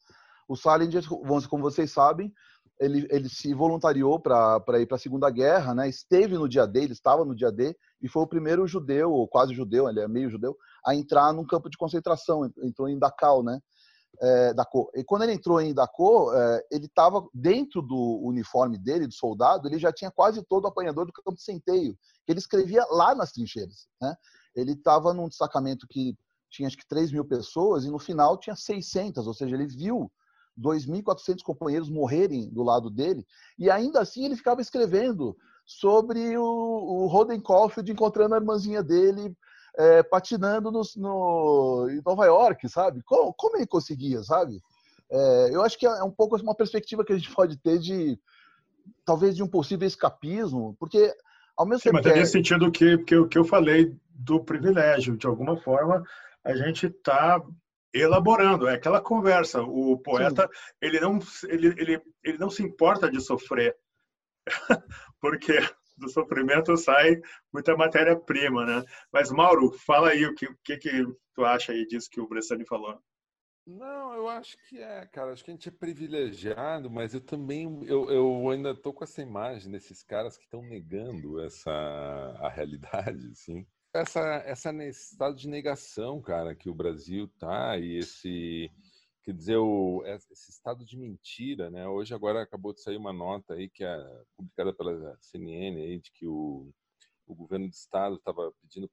O Salinger, como vocês sabem, ele, ele se voluntariou para ir para a Segunda Guerra, né? esteve no dia D, ele estava no dia D, e foi o primeiro judeu, ou quase judeu, ele é meio judeu, a entrar num campo de concentração, entrou em Dachau, né? É. E quando ele entrou em Dachau, é, ele estava dentro do uniforme dele, de soldado, ele já tinha quase todo o apanhador do campo de centeio, que ele escrevia lá nas trincheiras. Né? Ele estava num destacamento que tinha acho que 3 mil pessoas, e no final tinha 600, ou seja, ele viu 2.400 companheiros morrerem do lado dele, e ainda assim ele ficava escrevendo sobre o, o Roden Caulfield encontrando a irmãzinha dele é, patinando no, no, em Nova York, sabe? Como, como ele conseguia, sabe? É, eu acho que é um pouco uma perspectiva que a gente pode ter de talvez de um possível escapismo, porque ao mesmo Sim, tempo. Mas é nesse sentido que, que, que eu falei do privilégio, de alguma forma a gente está elaborando, é aquela conversa. O poeta, ele não, ele, ele, ele não se importa de sofrer, porque do sofrimento sai muita matéria-prima, né? Mas, Mauro, fala aí o que, que, que tu acha aí disso que o Bressani falou. Não, eu acho que é, cara. Acho que a gente é privilegiado, mas eu também, eu, eu ainda tô com essa imagem desses caras que estão negando essa a realidade, assim essa, essa estado de negação, cara, que o Brasil tá e esse quer dizer o, esse estado de mentira, né? Hoje agora acabou de sair uma nota aí que é publicada pela CNN aí de que o, o governo do estado estava pedindo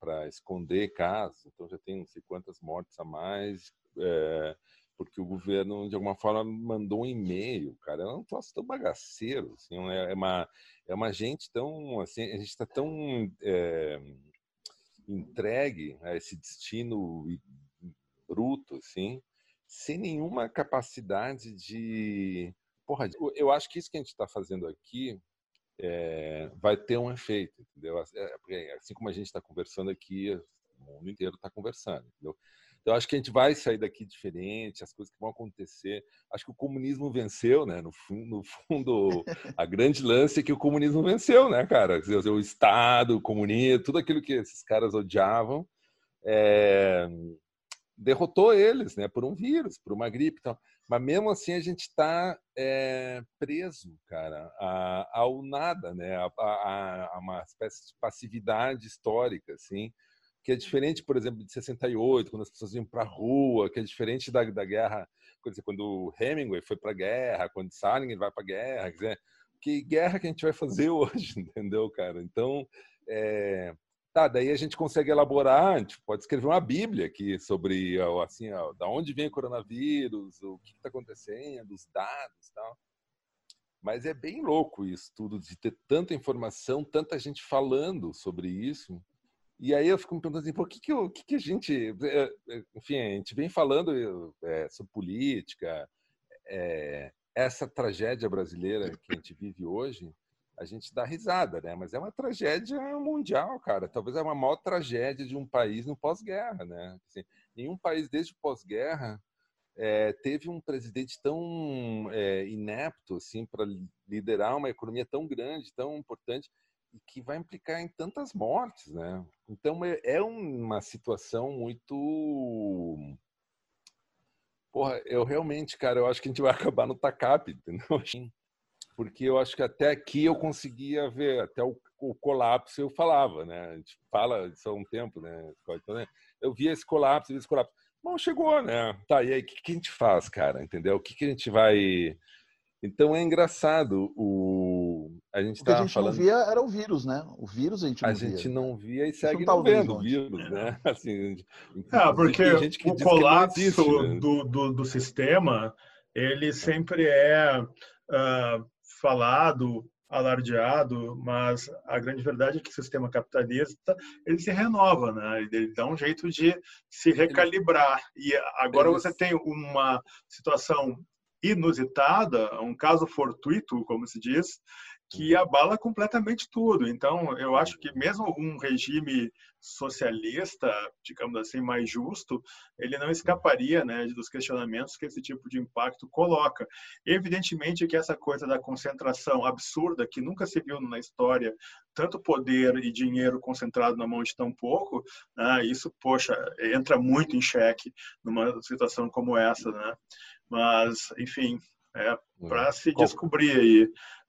para esconder casos, então já tem não sei quantas mortes a mais. é, porque o governo, de alguma forma, mandou um e-mail, cara. É um troço tão bagaceiro, assim, é, é uma, é uma gente tão, assim, a gente está tão é, entregue a esse destino bruto, assim, sem nenhuma capacidade de... Porra, eu acho que isso que a gente está fazendo aqui é, vai ter um efeito, entendeu? É, assim como a gente está conversando aqui, o mundo inteiro está conversando, entendeu? Então, acho que a gente vai sair daqui diferente, as coisas que vão acontecer. Acho que o comunismo venceu, né? No fundo, no fundo a grande lance é que o comunismo venceu, né, cara? O Estado, o comunismo, tudo aquilo que esses caras odiavam, é... derrotou eles, né? Por um vírus, por uma gripe e tal. Mas mesmo assim a gente está é, preso, cara, a, ao nada, né? A, a, a, uma espécie de passividade histórica, assim, que é diferente, por exemplo, de 68, quando as pessoas iam para a rua, que é diferente da, da guerra, quando Hemingway foi para a guerra, quando Salinger vai para a guerra, dizer, que guerra que a gente vai fazer hoje, entendeu, cara? Então, é, Tá, daí a gente consegue elaborar, a gente pode escrever uma bíblia aqui sobre assim, ó, da onde vem o coronavírus, o que está acontecendo, os dados, tal. Mas é bem louco isso tudo de ter tanta informação, tanta gente falando sobre isso. E aí eu fico me perguntando assim, por que que, o que, que a gente, é, é, enfim, a gente vem falando é, sobre política, é, essa tragédia brasileira que a gente vive hoje, a gente dá risada, né? Mas é uma tragédia mundial, cara. Talvez é uma maior tragédia de um país no pós-guerra, né? Assim, nenhum país desde o pós-guerra é, teve um presidente tão inepto assim para liderar uma economia tão grande, tão importante e que vai implicar em tantas mortes, né? Então é, é uma situação muito Porra, eu realmente, cara, eu acho que a gente vai acabar no TACAP, entendeu? porque eu acho que até aqui eu conseguia ver, até o, o colapso eu falava, né? A gente fala isso há um tempo, né? Então, né? Eu via esse colapso, via esse colapso. Bom, chegou, né? Tá, e aí, o que, que, a gente faz, cara? Entendeu? O que, que a gente vai... Então é engraçado o a gente o que a gente falando... não via era o vírus, né? O vírus a gente não a via. A gente não via e segue não, não vendo o vírus, né? Assim, é, porque o colapso existe, né? do, do, do, sistema ele sempre é uh, falado, alardeado, mas a grande verdade é que o sistema capitalista ele se renova, né? Ele dá um jeito de se recalibrar. E agora você tem uma situação inusitada, um caso fortuito, como se diz, que abala completamente tudo. Então, eu acho que mesmo um regime socialista, digamos assim, mais justo, ele não escaparia né, dos questionamentos que esse tipo de impacto coloca. Evidentemente que essa coisa da concentração absurda, que nunca se viu na história, tanto poder e dinheiro concentrado na mão de tão pouco, né, isso, poxa, entra muito em xeque numa situação como essa. Né? Mas, enfim, é para hum. se descobrir aí.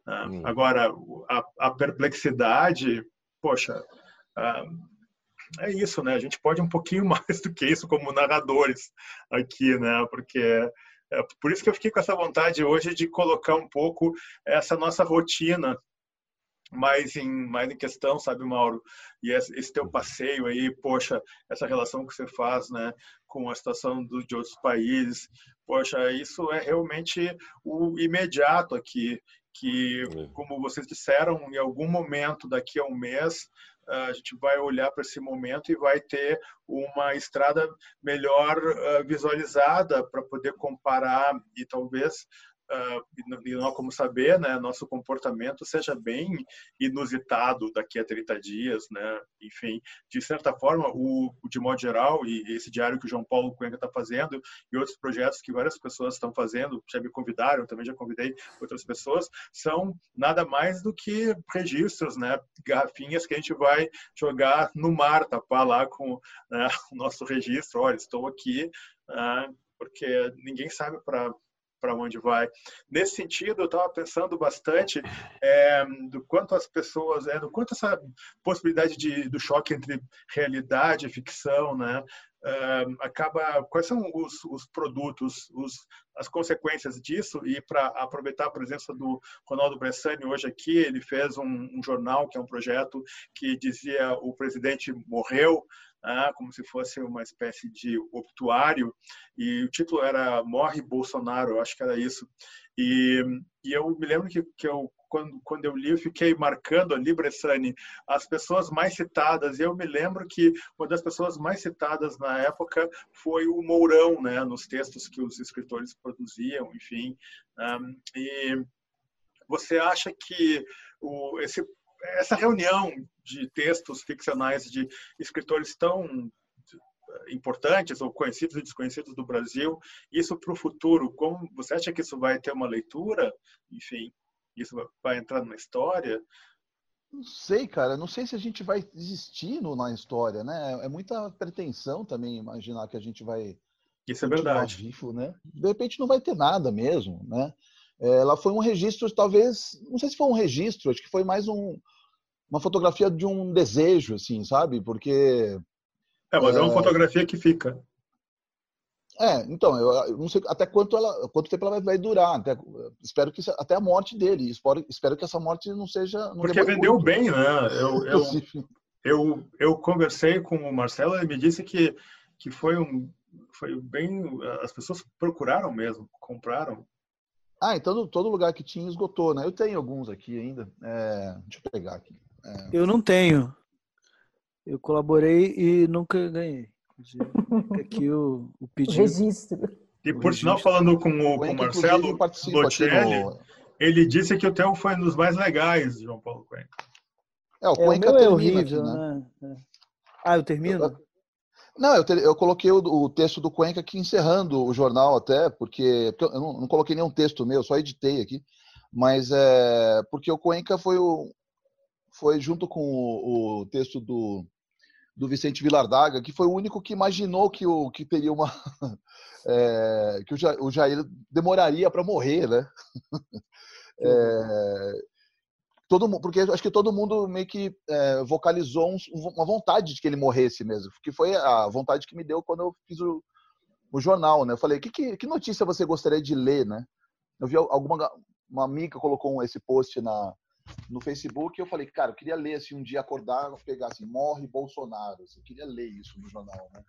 Hum. Agora, a, a, perplexidade, poxa, é isso, né? A gente pode um pouquinho mais do que isso como narradores aqui, né? Porque é por isso que eu fiquei com essa vontade hoje de colocar um pouco essa nossa rotina mais em, mais em questão, sabe, Mauro? E esse, esse teu passeio aí, poxa, essa relação que você faz, né, com a situação do, de outros países, poxa, isso é realmente o imediato aqui, que, é. como vocês disseram, em algum momento daqui a um mês, a gente vai olhar para esse momento e vai ter uma estrada melhor visualizada para poder comparar e talvez uh, e não como saber, né, nosso comportamento seja bem inusitado daqui a 30 dias, né, enfim, de certa forma, o de modo geral, e esse diário que o João Paulo Cuenca está fazendo, e outros projetos que várias pessoas estão fazendo, já me convidaram, também já convidei outras pessoas, são nada mais do que registros, né, garrafinhas que a gente vai jogar no mar, tapar lá com né, o nosso registro, olha, estou aqui, uh, porque ninguém sabe para para onde vai. Nesse sentido, eu estava pensando bastante é, do quanto as pessoas, é, do quanto essa possibilidade de, do choque entre realidade e ficção, né, é, acaba. Quais são os, os produtos, os, as consequências disso? E para aproveitar a presença do Ronaldo Bressani hoje aqui, ele fez um, um jornal que é um projeto que dizia o presidente morreu ah, como se fosse uma espécie de obituário, e o título era Morre Bolsonaro, eu acho que era isso. E, e eu me lembro que, que eu quando, quando eu li, eu fiquei marcando ali, Bressani, as pessoas mais citadas. Eu me lembro que uma das pessoas mais citadas na época foi o Mourão, né, nos textos que os escritores produziam, enfim. Um, e você acha que o, esse, essa reunião de textos ficcionais de escritores tão importantes ou conhecidos e desconhecidos do Brasil, isso para o futuro, como você acha que isso vai ter uma leitura? Enfim isso vai entrar na história? Não sei, cara. Não sei se a gente vai existir na história, né? É muita pretensão também imaginar que a gente vai. Isso é verdade. Vivo, né? De repente não vai ter nada mesmo, né? Ela foi um registro, talvez, não sei se foi um registro, acho que foi mais um, uma fotografia de um desejo, assim, sabe? Porque. É, mas é, é uma fotografia que fica. É, então, eu, não sei até quanto, ela, quanto tempo ela vai, vai durar. Até, espero que até a morte dele. Espero, espero que essa morte não seja. Não Porque vendeu muito. bem, né? Eu, eu, eu, eu, conversei com o Marcelo e me disse que, que foi um. Foi bem. As pessoas procuraram mesmo, compraram. Ah, então todo lugar que tinha esgotou, né? Eu tenho alguns aqui ainda. É, deixa eu pegar aqui. É... Eu não tenho. Eu colaborei e nunca ganhei. Aqui o, o pedido. Registro. E por sinal, falando com o, com o Marcelo Bocelli, no... ele disse que o teu foi um dos mais legais, João Paulo Cuenca. É, o Cuenca é, o é horrível, aqui, né? né? Ah, eu termino? Não, eu, te, eu coloquei o, o, texto do Cuenca aqui encerrando o jornal até, porque, porque eu não, não, coloquei nenhum texto meu, só editei aqui, mas é porque o Cuenca foi o foi junto com o, o texto do do Vicente Vilardaga, que foi o único que imaginou que, o, que teria uma. É, que o Jair demoraria para morrer, né? É, todo, porque acho que todo mundo meio que é, vocalizou um, uma vontade de que ele morresse mesmo, que foi a vontade que me deu quando eu fiz o, o jornal, né? Eu falei, que, que, que, notícia você gostaria de ler, né? Eu vi alguma uma amiga colocou esse post na, no Facebook, eu falei, cara, eu queria ler assim um dia acordar, pegar assim, morre Bolsonaro. Assim, eu queria ler isso no jornal, né?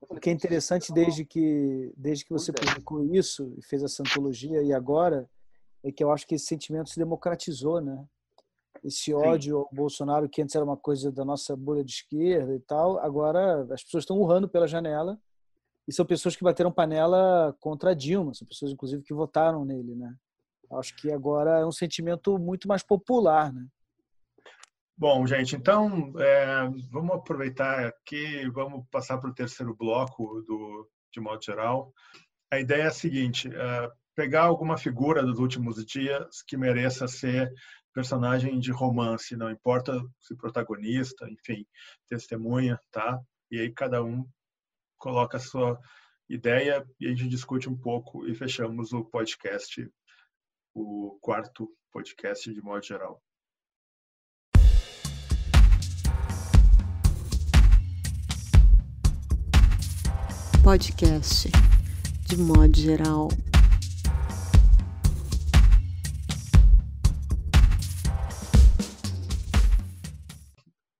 Falei, o que é interessante desde que desde que você é. publicou isso e fez essa antologia e agora é que eu acho que esse sentimento se democratizou, né? Esse ódio Sim. ao Bolsonaro que antes era uma coisa da nossa bolha de esquerda e tal, agora as pessoas estão urrando pela janela e são pessoas que bateram panela contra a Dilma, são pessoas inclusive que votaram nele, né? Acho que agora é um sentimento muito mais popular, né? Bom, gente, então é, vamos aproveitar aqui, vamos passar para o terceiro bloco do, de modo geral. A ideia é a seguinte: é, pegar alguma figura dos últimos dias que mereça ser personagem de romance, não importa se protagonista, enfim, testemunha, tá? E aí cada um coloca a sua ideia e a gente discute um pouco e fechamos o podcast o quarto podcast de modo geral. Podcast de modo geral.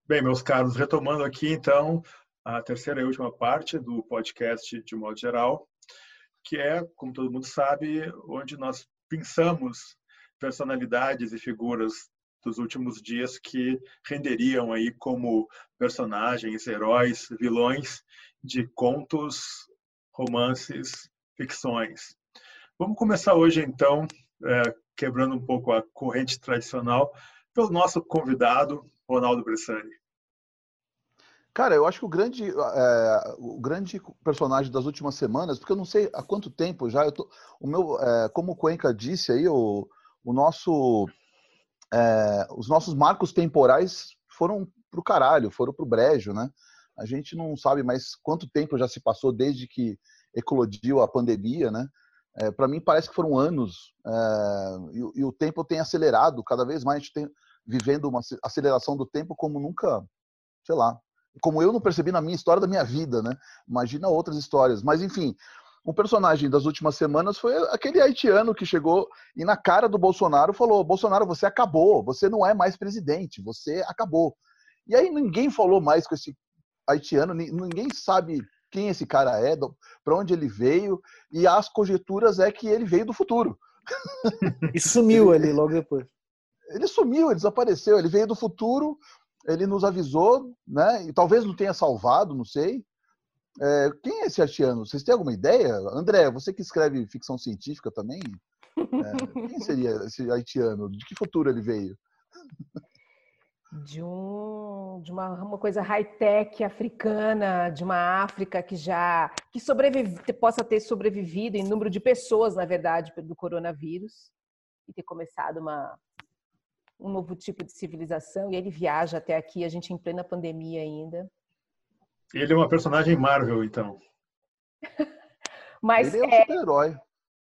Bem, meus caros, retomando aqui então a terceira e última parte do podcast de modo geral, que é, como todo mundo sabe, onde nós pensamos personalidades e figuras dos últimos dias que renderiam aí como personagens, heróis, vilões de contos, romances, ficções. Vamos começar hoje então, é, quebrando um pouco a corrente tradicional, pelo nosso convidado, Ronaldo Bressani. Cara, eu acho que o grande, é, o grande personagem das últimas semanas, porque eu não sei há quanto tempo já, eu tô, o meu, é, como o Cuenca disse aí, o, o nosso, é, os nossos marcos temporais foram pro caralho, foram pro brejo, né? A gente não sabe mais quanto tempo já se passou desde que eclodiu a pandemia, né? É, Para mim parece que foram anos e, e, o tempo tem acelerado cada vez mais. A gente tem vivendo uma aceleração do tempo como nunca, sei lá, como eu não percebi na minha história da minha vida, né? Imagina outras histórias. Mas, enfim, um personagem das últimas semanas foi aquele haitiano que chegou e na cara do Bolsonaro falou: Bolsonaro, você acabou, você não é mais presidente, você acabou. E aí ninguém falou mais com esse haitiano, ninguém sabe quem esse cara é, para onde ele veio, e as conjecturas é que ele veio do futuro. E sumiu ali logo depois. Ele sumiu, ele desapareceu, ele veio do futuro, ele nos avisou, né? E talvez não tenha salvado, não sei. É, quem é esse haitiano? Vocês têm alguma ideia? André, você que escreve ficção científica também, é, quem seria esse haitiano? De que futuro ele veio? de, um, de uma, uma coisa high-tech africana, de uma África que já que sobrevive, possa ter sobrevivido em número de pessoas, na verdade, do coronavírus e ter começado uma, um novo tipo de civilização. E ele viaja até aqui, a gente em plena pandemia ainda. Ele é uma personagem Marvel, então. Mas ele é um é, super-herói.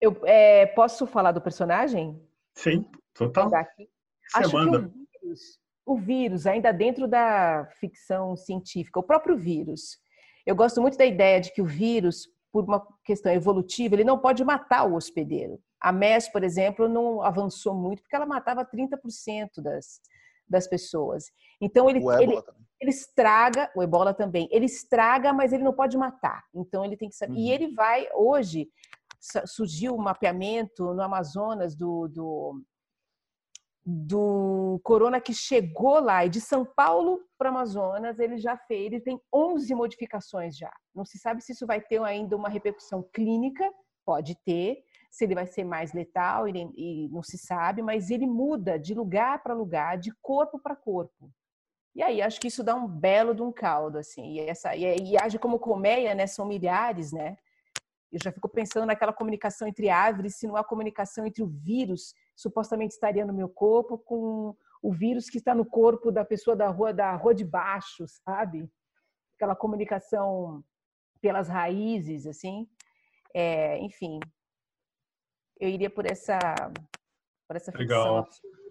Eu é, posso falar do personagem? Sim, total. Acho manda. que o vírus, o vírus, ainda dentro da ficção científica, o próprio vírus. Eu gosto muito da ideia de que o vírus, por uma questão evolutiva, ele não pode matar o hospedeiro. A MES, por exemplo, não avançou muito porque ela matava 30% das, das pessoas. Então ele, ele, ele, estraga, o ebola também, ele estraga, mas ele não pode matar. Então ele tem que saber. Uhum. E ele vai, hoje, surgiu um mapeamento no Amazonas do, do do corona que chegou lá e de São Paulo para Amazonas, ele já fez, ele tem 11 modificações já. Não se sabe se isso vai ter ainda uma repercussão clínica, pode ter, se ele vai ser mais letal e, e não se sabe, mas ele muda de lugar para lugar, de corpo para corpo. E aí acho que isso dá um belo de um caldo assim. E essa e, e age como colmeia, né? São milhares, né? Eu já fico pensando naquela comunicação entre árvores, se não há comunicação entre o vírus, supostamente estaria no meu corpo, com o vírus que está no corpo da pessoa da rua, da rua de baixo, sabe? Aquela comunicação pelas raízes, assim. É, enfim, eu iria por essa, por essa Legal,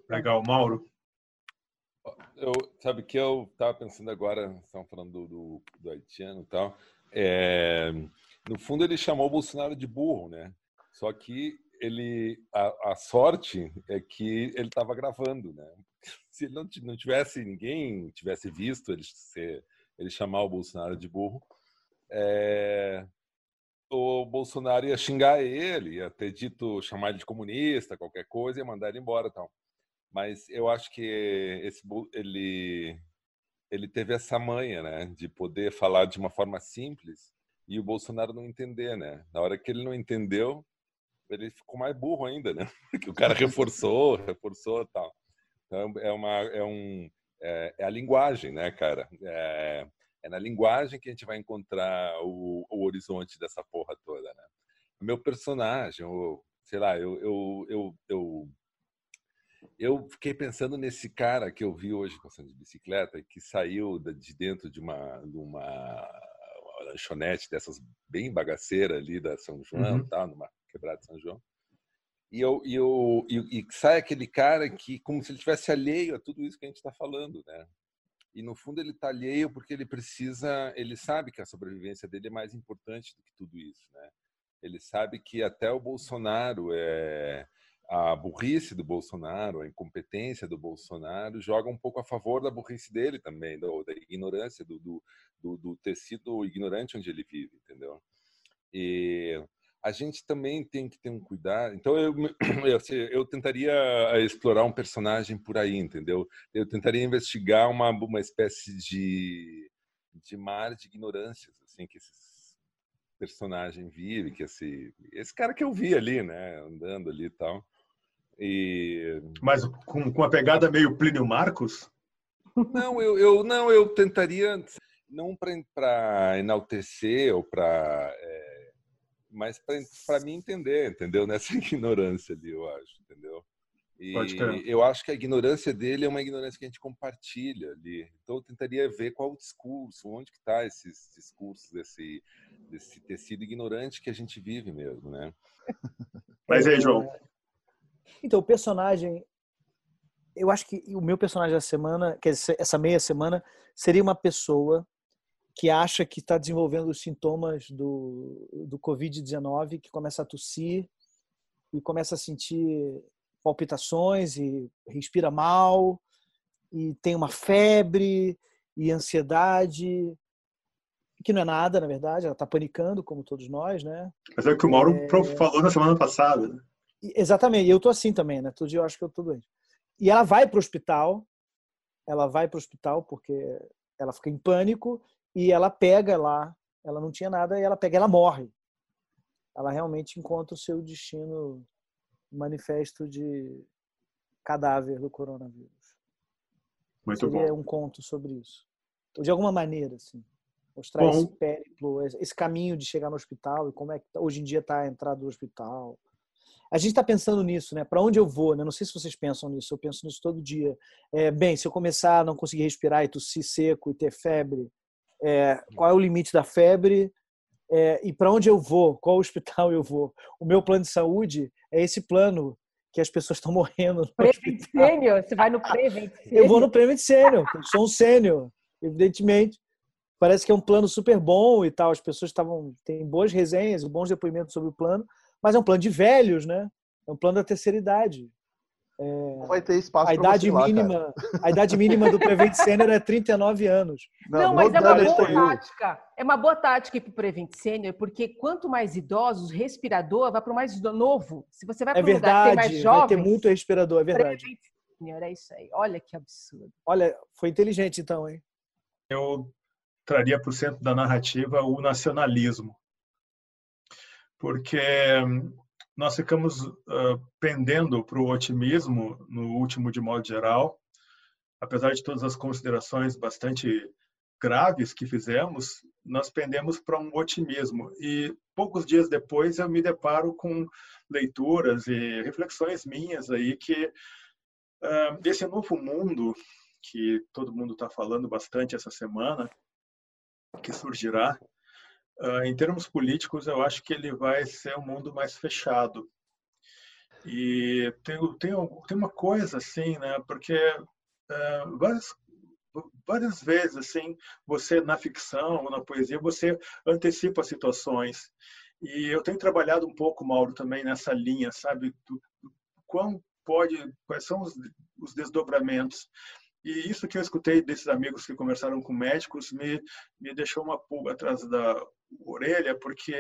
legal, Mauro. Eu, sabe que eu estava pensando agora, estão falando do, do, do haitiano e tal. É, no fundo, ele chamou o Bolsonaro de burro, né? Só que ele a, a sorte é que ele estava gravando, né? Se ele não, não tivesse ninguém tivesse visto ele ser, ele chamar o Bolsonaro de burro, é, o Bolsonaro ia xingar ele, ia ter dito chamar ele de comunista, qualquer coisa, ia mandar ele embora, tal. Mas eu acho que esse ele ele teve essa manha, né, de poder falar de uma forma simples e o Bolsonaro não entender, né? Na hora que ele não entendeu, ele ficou mais burro ainda, né? Porque o cara reforçou, reforçou tal. Então é uma é um é, é a linguagem, né, cara? É, é, na linguagem que a gente vai encontrar o, o horizonte dessa porra toda, né? O meu personagem, o, sei lá, eu, eu, eu, eu eu fiquei pensando nesse cara que eu vi hoje passando de bicicleta que saiu de dentro de uma, de uma lanchonete dessas bem bagaceira ali da São João, uhum. tal, numa quebrada de São João. E, eu, e, eu, e, e sai aquele cara que, como se ele tivesse alheio a tudo isso que a gente está falando, né? E no fundo ele está alheio porque ele precisa, ele sabe que a sobrevivência dele é mais importante do que tudo isso, né? Ele sabe que até o Bolsonaro é a burrice do Bolsonaro, a incompetência do Bolsonaro joga um pouco a favor da burrice dele também, da, ignorância, do, do, do tecido ignorante onde ele vive, entendeu? E a gente também tem que ter um cuidado. Então, eu, eu, assim, eu, tentaria explorar um personagem por aí, entendeu? Eu tentaria investigar uma, uma espécie de, de mar de ignorâncias, assim, que esses personagem vive, que esse, esse cara que eu vi ali, né, andando ali e tal. E... Mas com, com a pegada meio Plínio Marcos? Não, eu, eu não, eu tentaria não para enaltecer ou para é, mas para mim entender, entendeu? Nessa ignorância ali, eu acho, entendeu? E eu acho que a ignorância dele é uma ignorância que a gente compartilha ali. Então eu tentaria ver qual o discurso, onde que está esses discursos desse desse tecido ignorante que a gente vive mesmo, né? Mas aí, João, então, o personagem. Eu acho que o meu personagem da semana, que essa meia semana, seria uma pessoa que acha que está desenvolvendo os sintomas do, do Covid-19, que começa a tossir e começa a sentir palpitações e respira mal e tem uma febre e ansiedade que não é nada, na verdade, ela está panicando, como todos nós, né? Mas é o que o Mauro é... falou na semana passada. Né? Exatamente, eu tô assim também, né? Todo dia eu acho que eu tô doente. E ela vai para o hospital, ela vai para o hospital porque ela fica em pânico e ela pega lá, ela não tinha nada e ela pega, ela morre. Ela realmente encontra o seu destino manifesto de cadáver do coronavírus. Muito Seria bom. um conto sobre isso. De alguma maneira, assim. Mostrar bom. esse périplo, esse caminho de chegar no hospital e como é que hoje em dia está a entrada do hospital. A gente está pensando nisso, né? Para onde eu vou? Né? Não sei se vocês pensam nisso. Eu penso nisso todo dia. É, bem, se eu começar a não conseguir respirar e tossir seco e ter febre, é, qual é o limite da febre? É, e para onde eu vou? Qual hospital eu vou? O meu plano de saúde é esse plano que as pessoas estão morrendo. Prevent Sênior, você vai no Prevent Eu vou no Prevent Sênior, sou um sênior, evidentemente. Parece que é um plano super bom e tal, as pessoas estavam têm boas resenhas, bons depoimentos sobre o plano, mas é um plano de velhos, né? É um plano da terceira idade. É... Não vai ter espaço a idade mínima, A idade mínima do Prevent Senior é 39 anos. Não, não mas é uma boa tática. É uma boa tática para o Prevent Senior, porque quanto mais idosos, respirador vai para o mais novo. Se você vai para é um lugar que tem mais jovens... Vai ter muito respirador, é verdade. Prevent Senior, é isso aí. Olha que absurdo. Olha, foi inteligente então, hein? Eu traria para o centro da narrativa o nacionalismo. Porque nós ficamos uh, pendendo para o otimismo no último, de modo geral, apesar de todas as considerações bastante graves que fizemos, nós pendemos para um otimismo. E poucos dias depois eu me deparo com leituras e reflexões minhas aí que uh, esse novo mundo que todo mundo está falando bastante essa semana, que surgirá, Uh, em termos políticos, eu acho que ele vai ser um mundo mais fechado. E tem, tem, tem uma coisa assim, né? Porque uh, várias, várias vezes, assim, você na ficção ou na poesia, você antecipa situações. E eu tenho trabalhado um pouco, Mauro, também nessa linha, sabe? Do, do pode, quais são os, os desdobramentos. E isso que eu escutei desses amigos que conversaram com médicos me, me deixou uma pulga atrás da orelha, porque,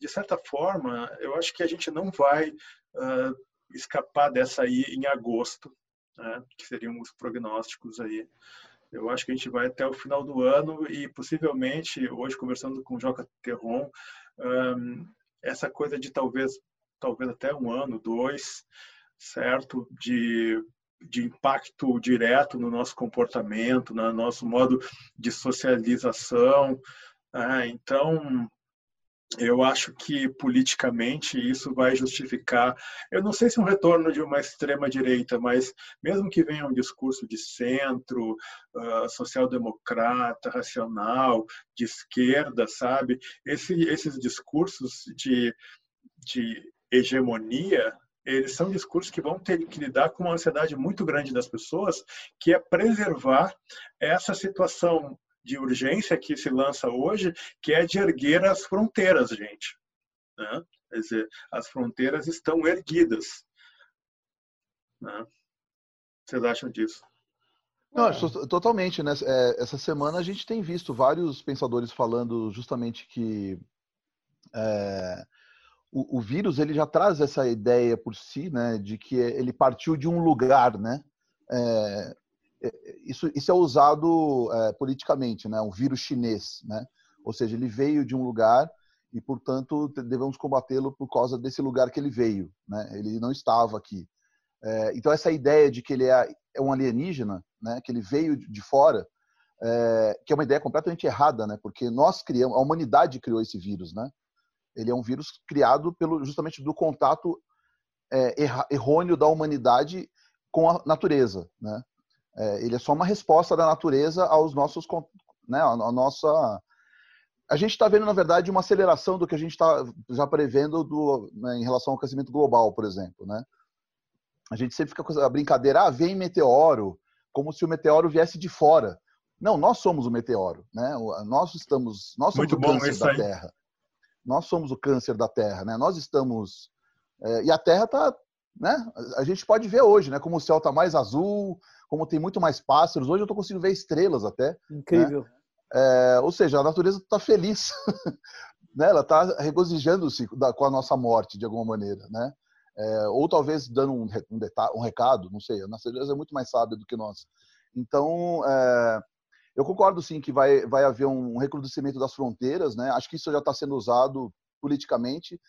de certa forma, eu acho que a gente não vai escapar dessa aí em agosto, né, que seriam os prognósticos aí. Eu acho que a gente vai até o final do ano e possivelmente, hoje conversando com o Joca Terron, essa coisa de talvez, talvez até um ano, dois, certo, de de impacto direto no nosso comportamento, no nosso modo de socialização. Né? Então, eu acho que politicamente isso vai justificar, eu não sei se um retorno de uma extrema direita, mas mesmo que venha um discurso de centro, uh, social-democrata, racional, de esquerda, sabe? Esse, esses discursos de, de hegemonia eles são discursos que vão ter que lidar com uma ansiedade muito grande das pessoas, que é preservar essa situação de urgência que se lança hoje, que é de erguer as fronteiras, gente. Né? Quer dizer, as fronteiras estão erguidas. Né? Vocês acham disso? Não, totalmente. Né? É, essa semana a gente tem visto vários pensadores falando justamente que é, o, o, vírus ele já traz essa ideia por si, né, de que ele partiu de um lugar, né? É, isso, isso é usado é, politicamente, né? Um vírus chinês, né? Ou seja, ele veio de um lugar e, portanto, devemos combatê-lo por causa desse lugar que ele veio, né? Ele não estava aqui. É, então essa ideia de que ele é, é um alienígena, né? Que ele veio de fora, é, que é uma ideia completamente errada, né? Porque nós criamos, a humanidade criou esse vírus, né? Ele é um vírus criado pelo justamente do contato é, errôneo da humanidade com a natureza, né? É, ele é só uma resposta da natureza aos nossos, né? A, a nossa a gente está vendo, na verdade, uma aceleração do que a gente está já prevendo do, né, em relação ao aquecimento global, por exemplo. Né? A gente sempre fica com a brincadeira, ah, vem meteoro, como se o meteoro viesse de fora. Não, nós somos o meteoro. Né? Nós estamos, nós somos Muito o câncer da aí. Terra. Nós somos o câncer da Terra, né? Nós estamos é, e a Terra está, né? A gente pode ver hoje, né? Como o céu está mais azul, como tem muito mais pássaros. Hoje eu estou conseguindo ver estrelas até. Incrível. Né? É, ou seja, a natureza está feliz, né? ela está regozijando-se com a nossa morte, de alguma maneira. Né? É, ou talvez dando um, um, um, recado, não sei, a natureza é muito mais sábia do que nós. Então, é, eu concordo sim que vai, vai haver um recrudescimento das fronteiras, né? acho que isso já está sendo usado politicamente.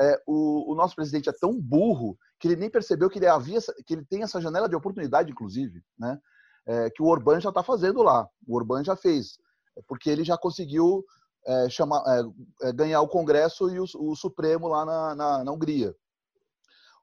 É, o, o, nosso presidente é tão burro que ele nem percebeu que ele havia que ele tem essa janela de oportunidade, inclusive, né? É, que o Orbán já está fazendo lá. O Orbán já fez, porque ele já conseguiu é, chamar, é, é, ganhar o Congresso e o, o Supremo lá na, na, na, Hungria.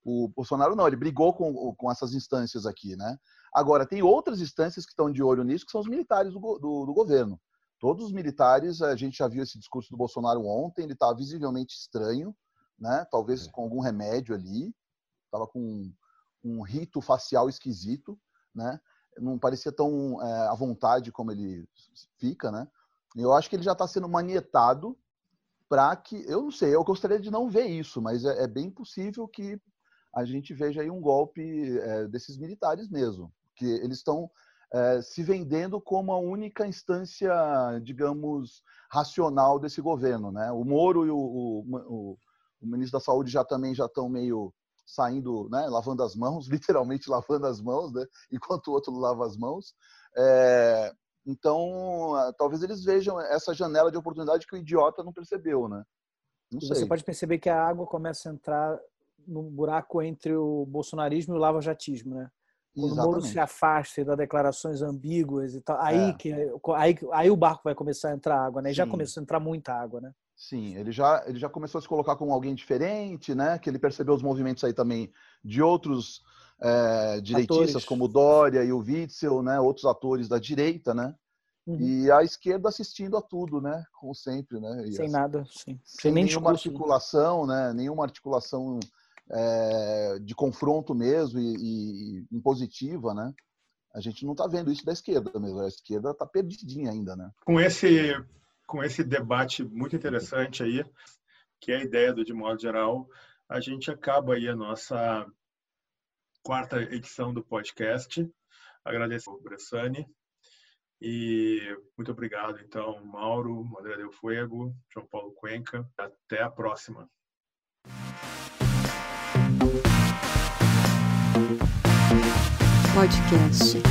O Bolsonaro não, ele brigou com, com essas instâncias aqui, né? Agora, tem outras instâncias que estão de olho nisso, que são os militares do, do, do governo. Todos os militares, a gente já viu esse discurso do Bolsonaro ontem, ele está visivelmente estranho, né? Talvez é. com algum remédio ali, estava com um rito facial esquisito, né? Não parecia tão é, à vontade como ele fica, né? Eu acho que ele já está sendo manietado para que, eu não sei, eu gostaria de não ver isso, mas é, é bem possível que a gente veja aí um golpe é, desses militares mesmo, que eles estão é, se vendendo como a única instância, digamos, racional desse governo, né? O Moro e o, o, o ministro da Saúde já também já estão meio saindo, né, lavando as mãos, literalmente lavando as mãos, né, enquanto o outro lava as mãos. É, então, talvez eles vejam essa janela de oportunidade que o idiota não percebeu, né? Não Você pode perceber que a água começa a entrar no buraco entre o bolsonarismo e o lavajatismo, né? Quando Exatamente. o Moro se afasta e dá declarações ambíguas e tal, aí, é. que, aí, aí o barco vai começar a entrar água, né? E já começou a entrar muita água, né? Sim, ele já, ele já começou a se colocar como alguém diferente, né? Que ele percebeu os movimentos aí também de outros é, direitistas, atores. como o Dória e o Witzel, né? Outros atores da direita, né? Uhum. E a esquerda assistindo a tudo, né? Como sempre, né? E sem nada, sim. Sem, sem nenhuma discurso, né? articulação, né? Nenhuma articulação é, de confronto mesmo e, e impositiva, né? A gente não está vendo isso da esquerda mesmo. A esquerda está perdidinha ainda, né? Com esse com esse debate muito interessante aí, que é a ideia do de modo geral, a gente acaba aí a nossa quarta edição do podcast. Agradeço ao Bressani e muito obrigado, então, Mauro, André Del Fuego, João Paulo Cuenca. Até a próxima. Podcast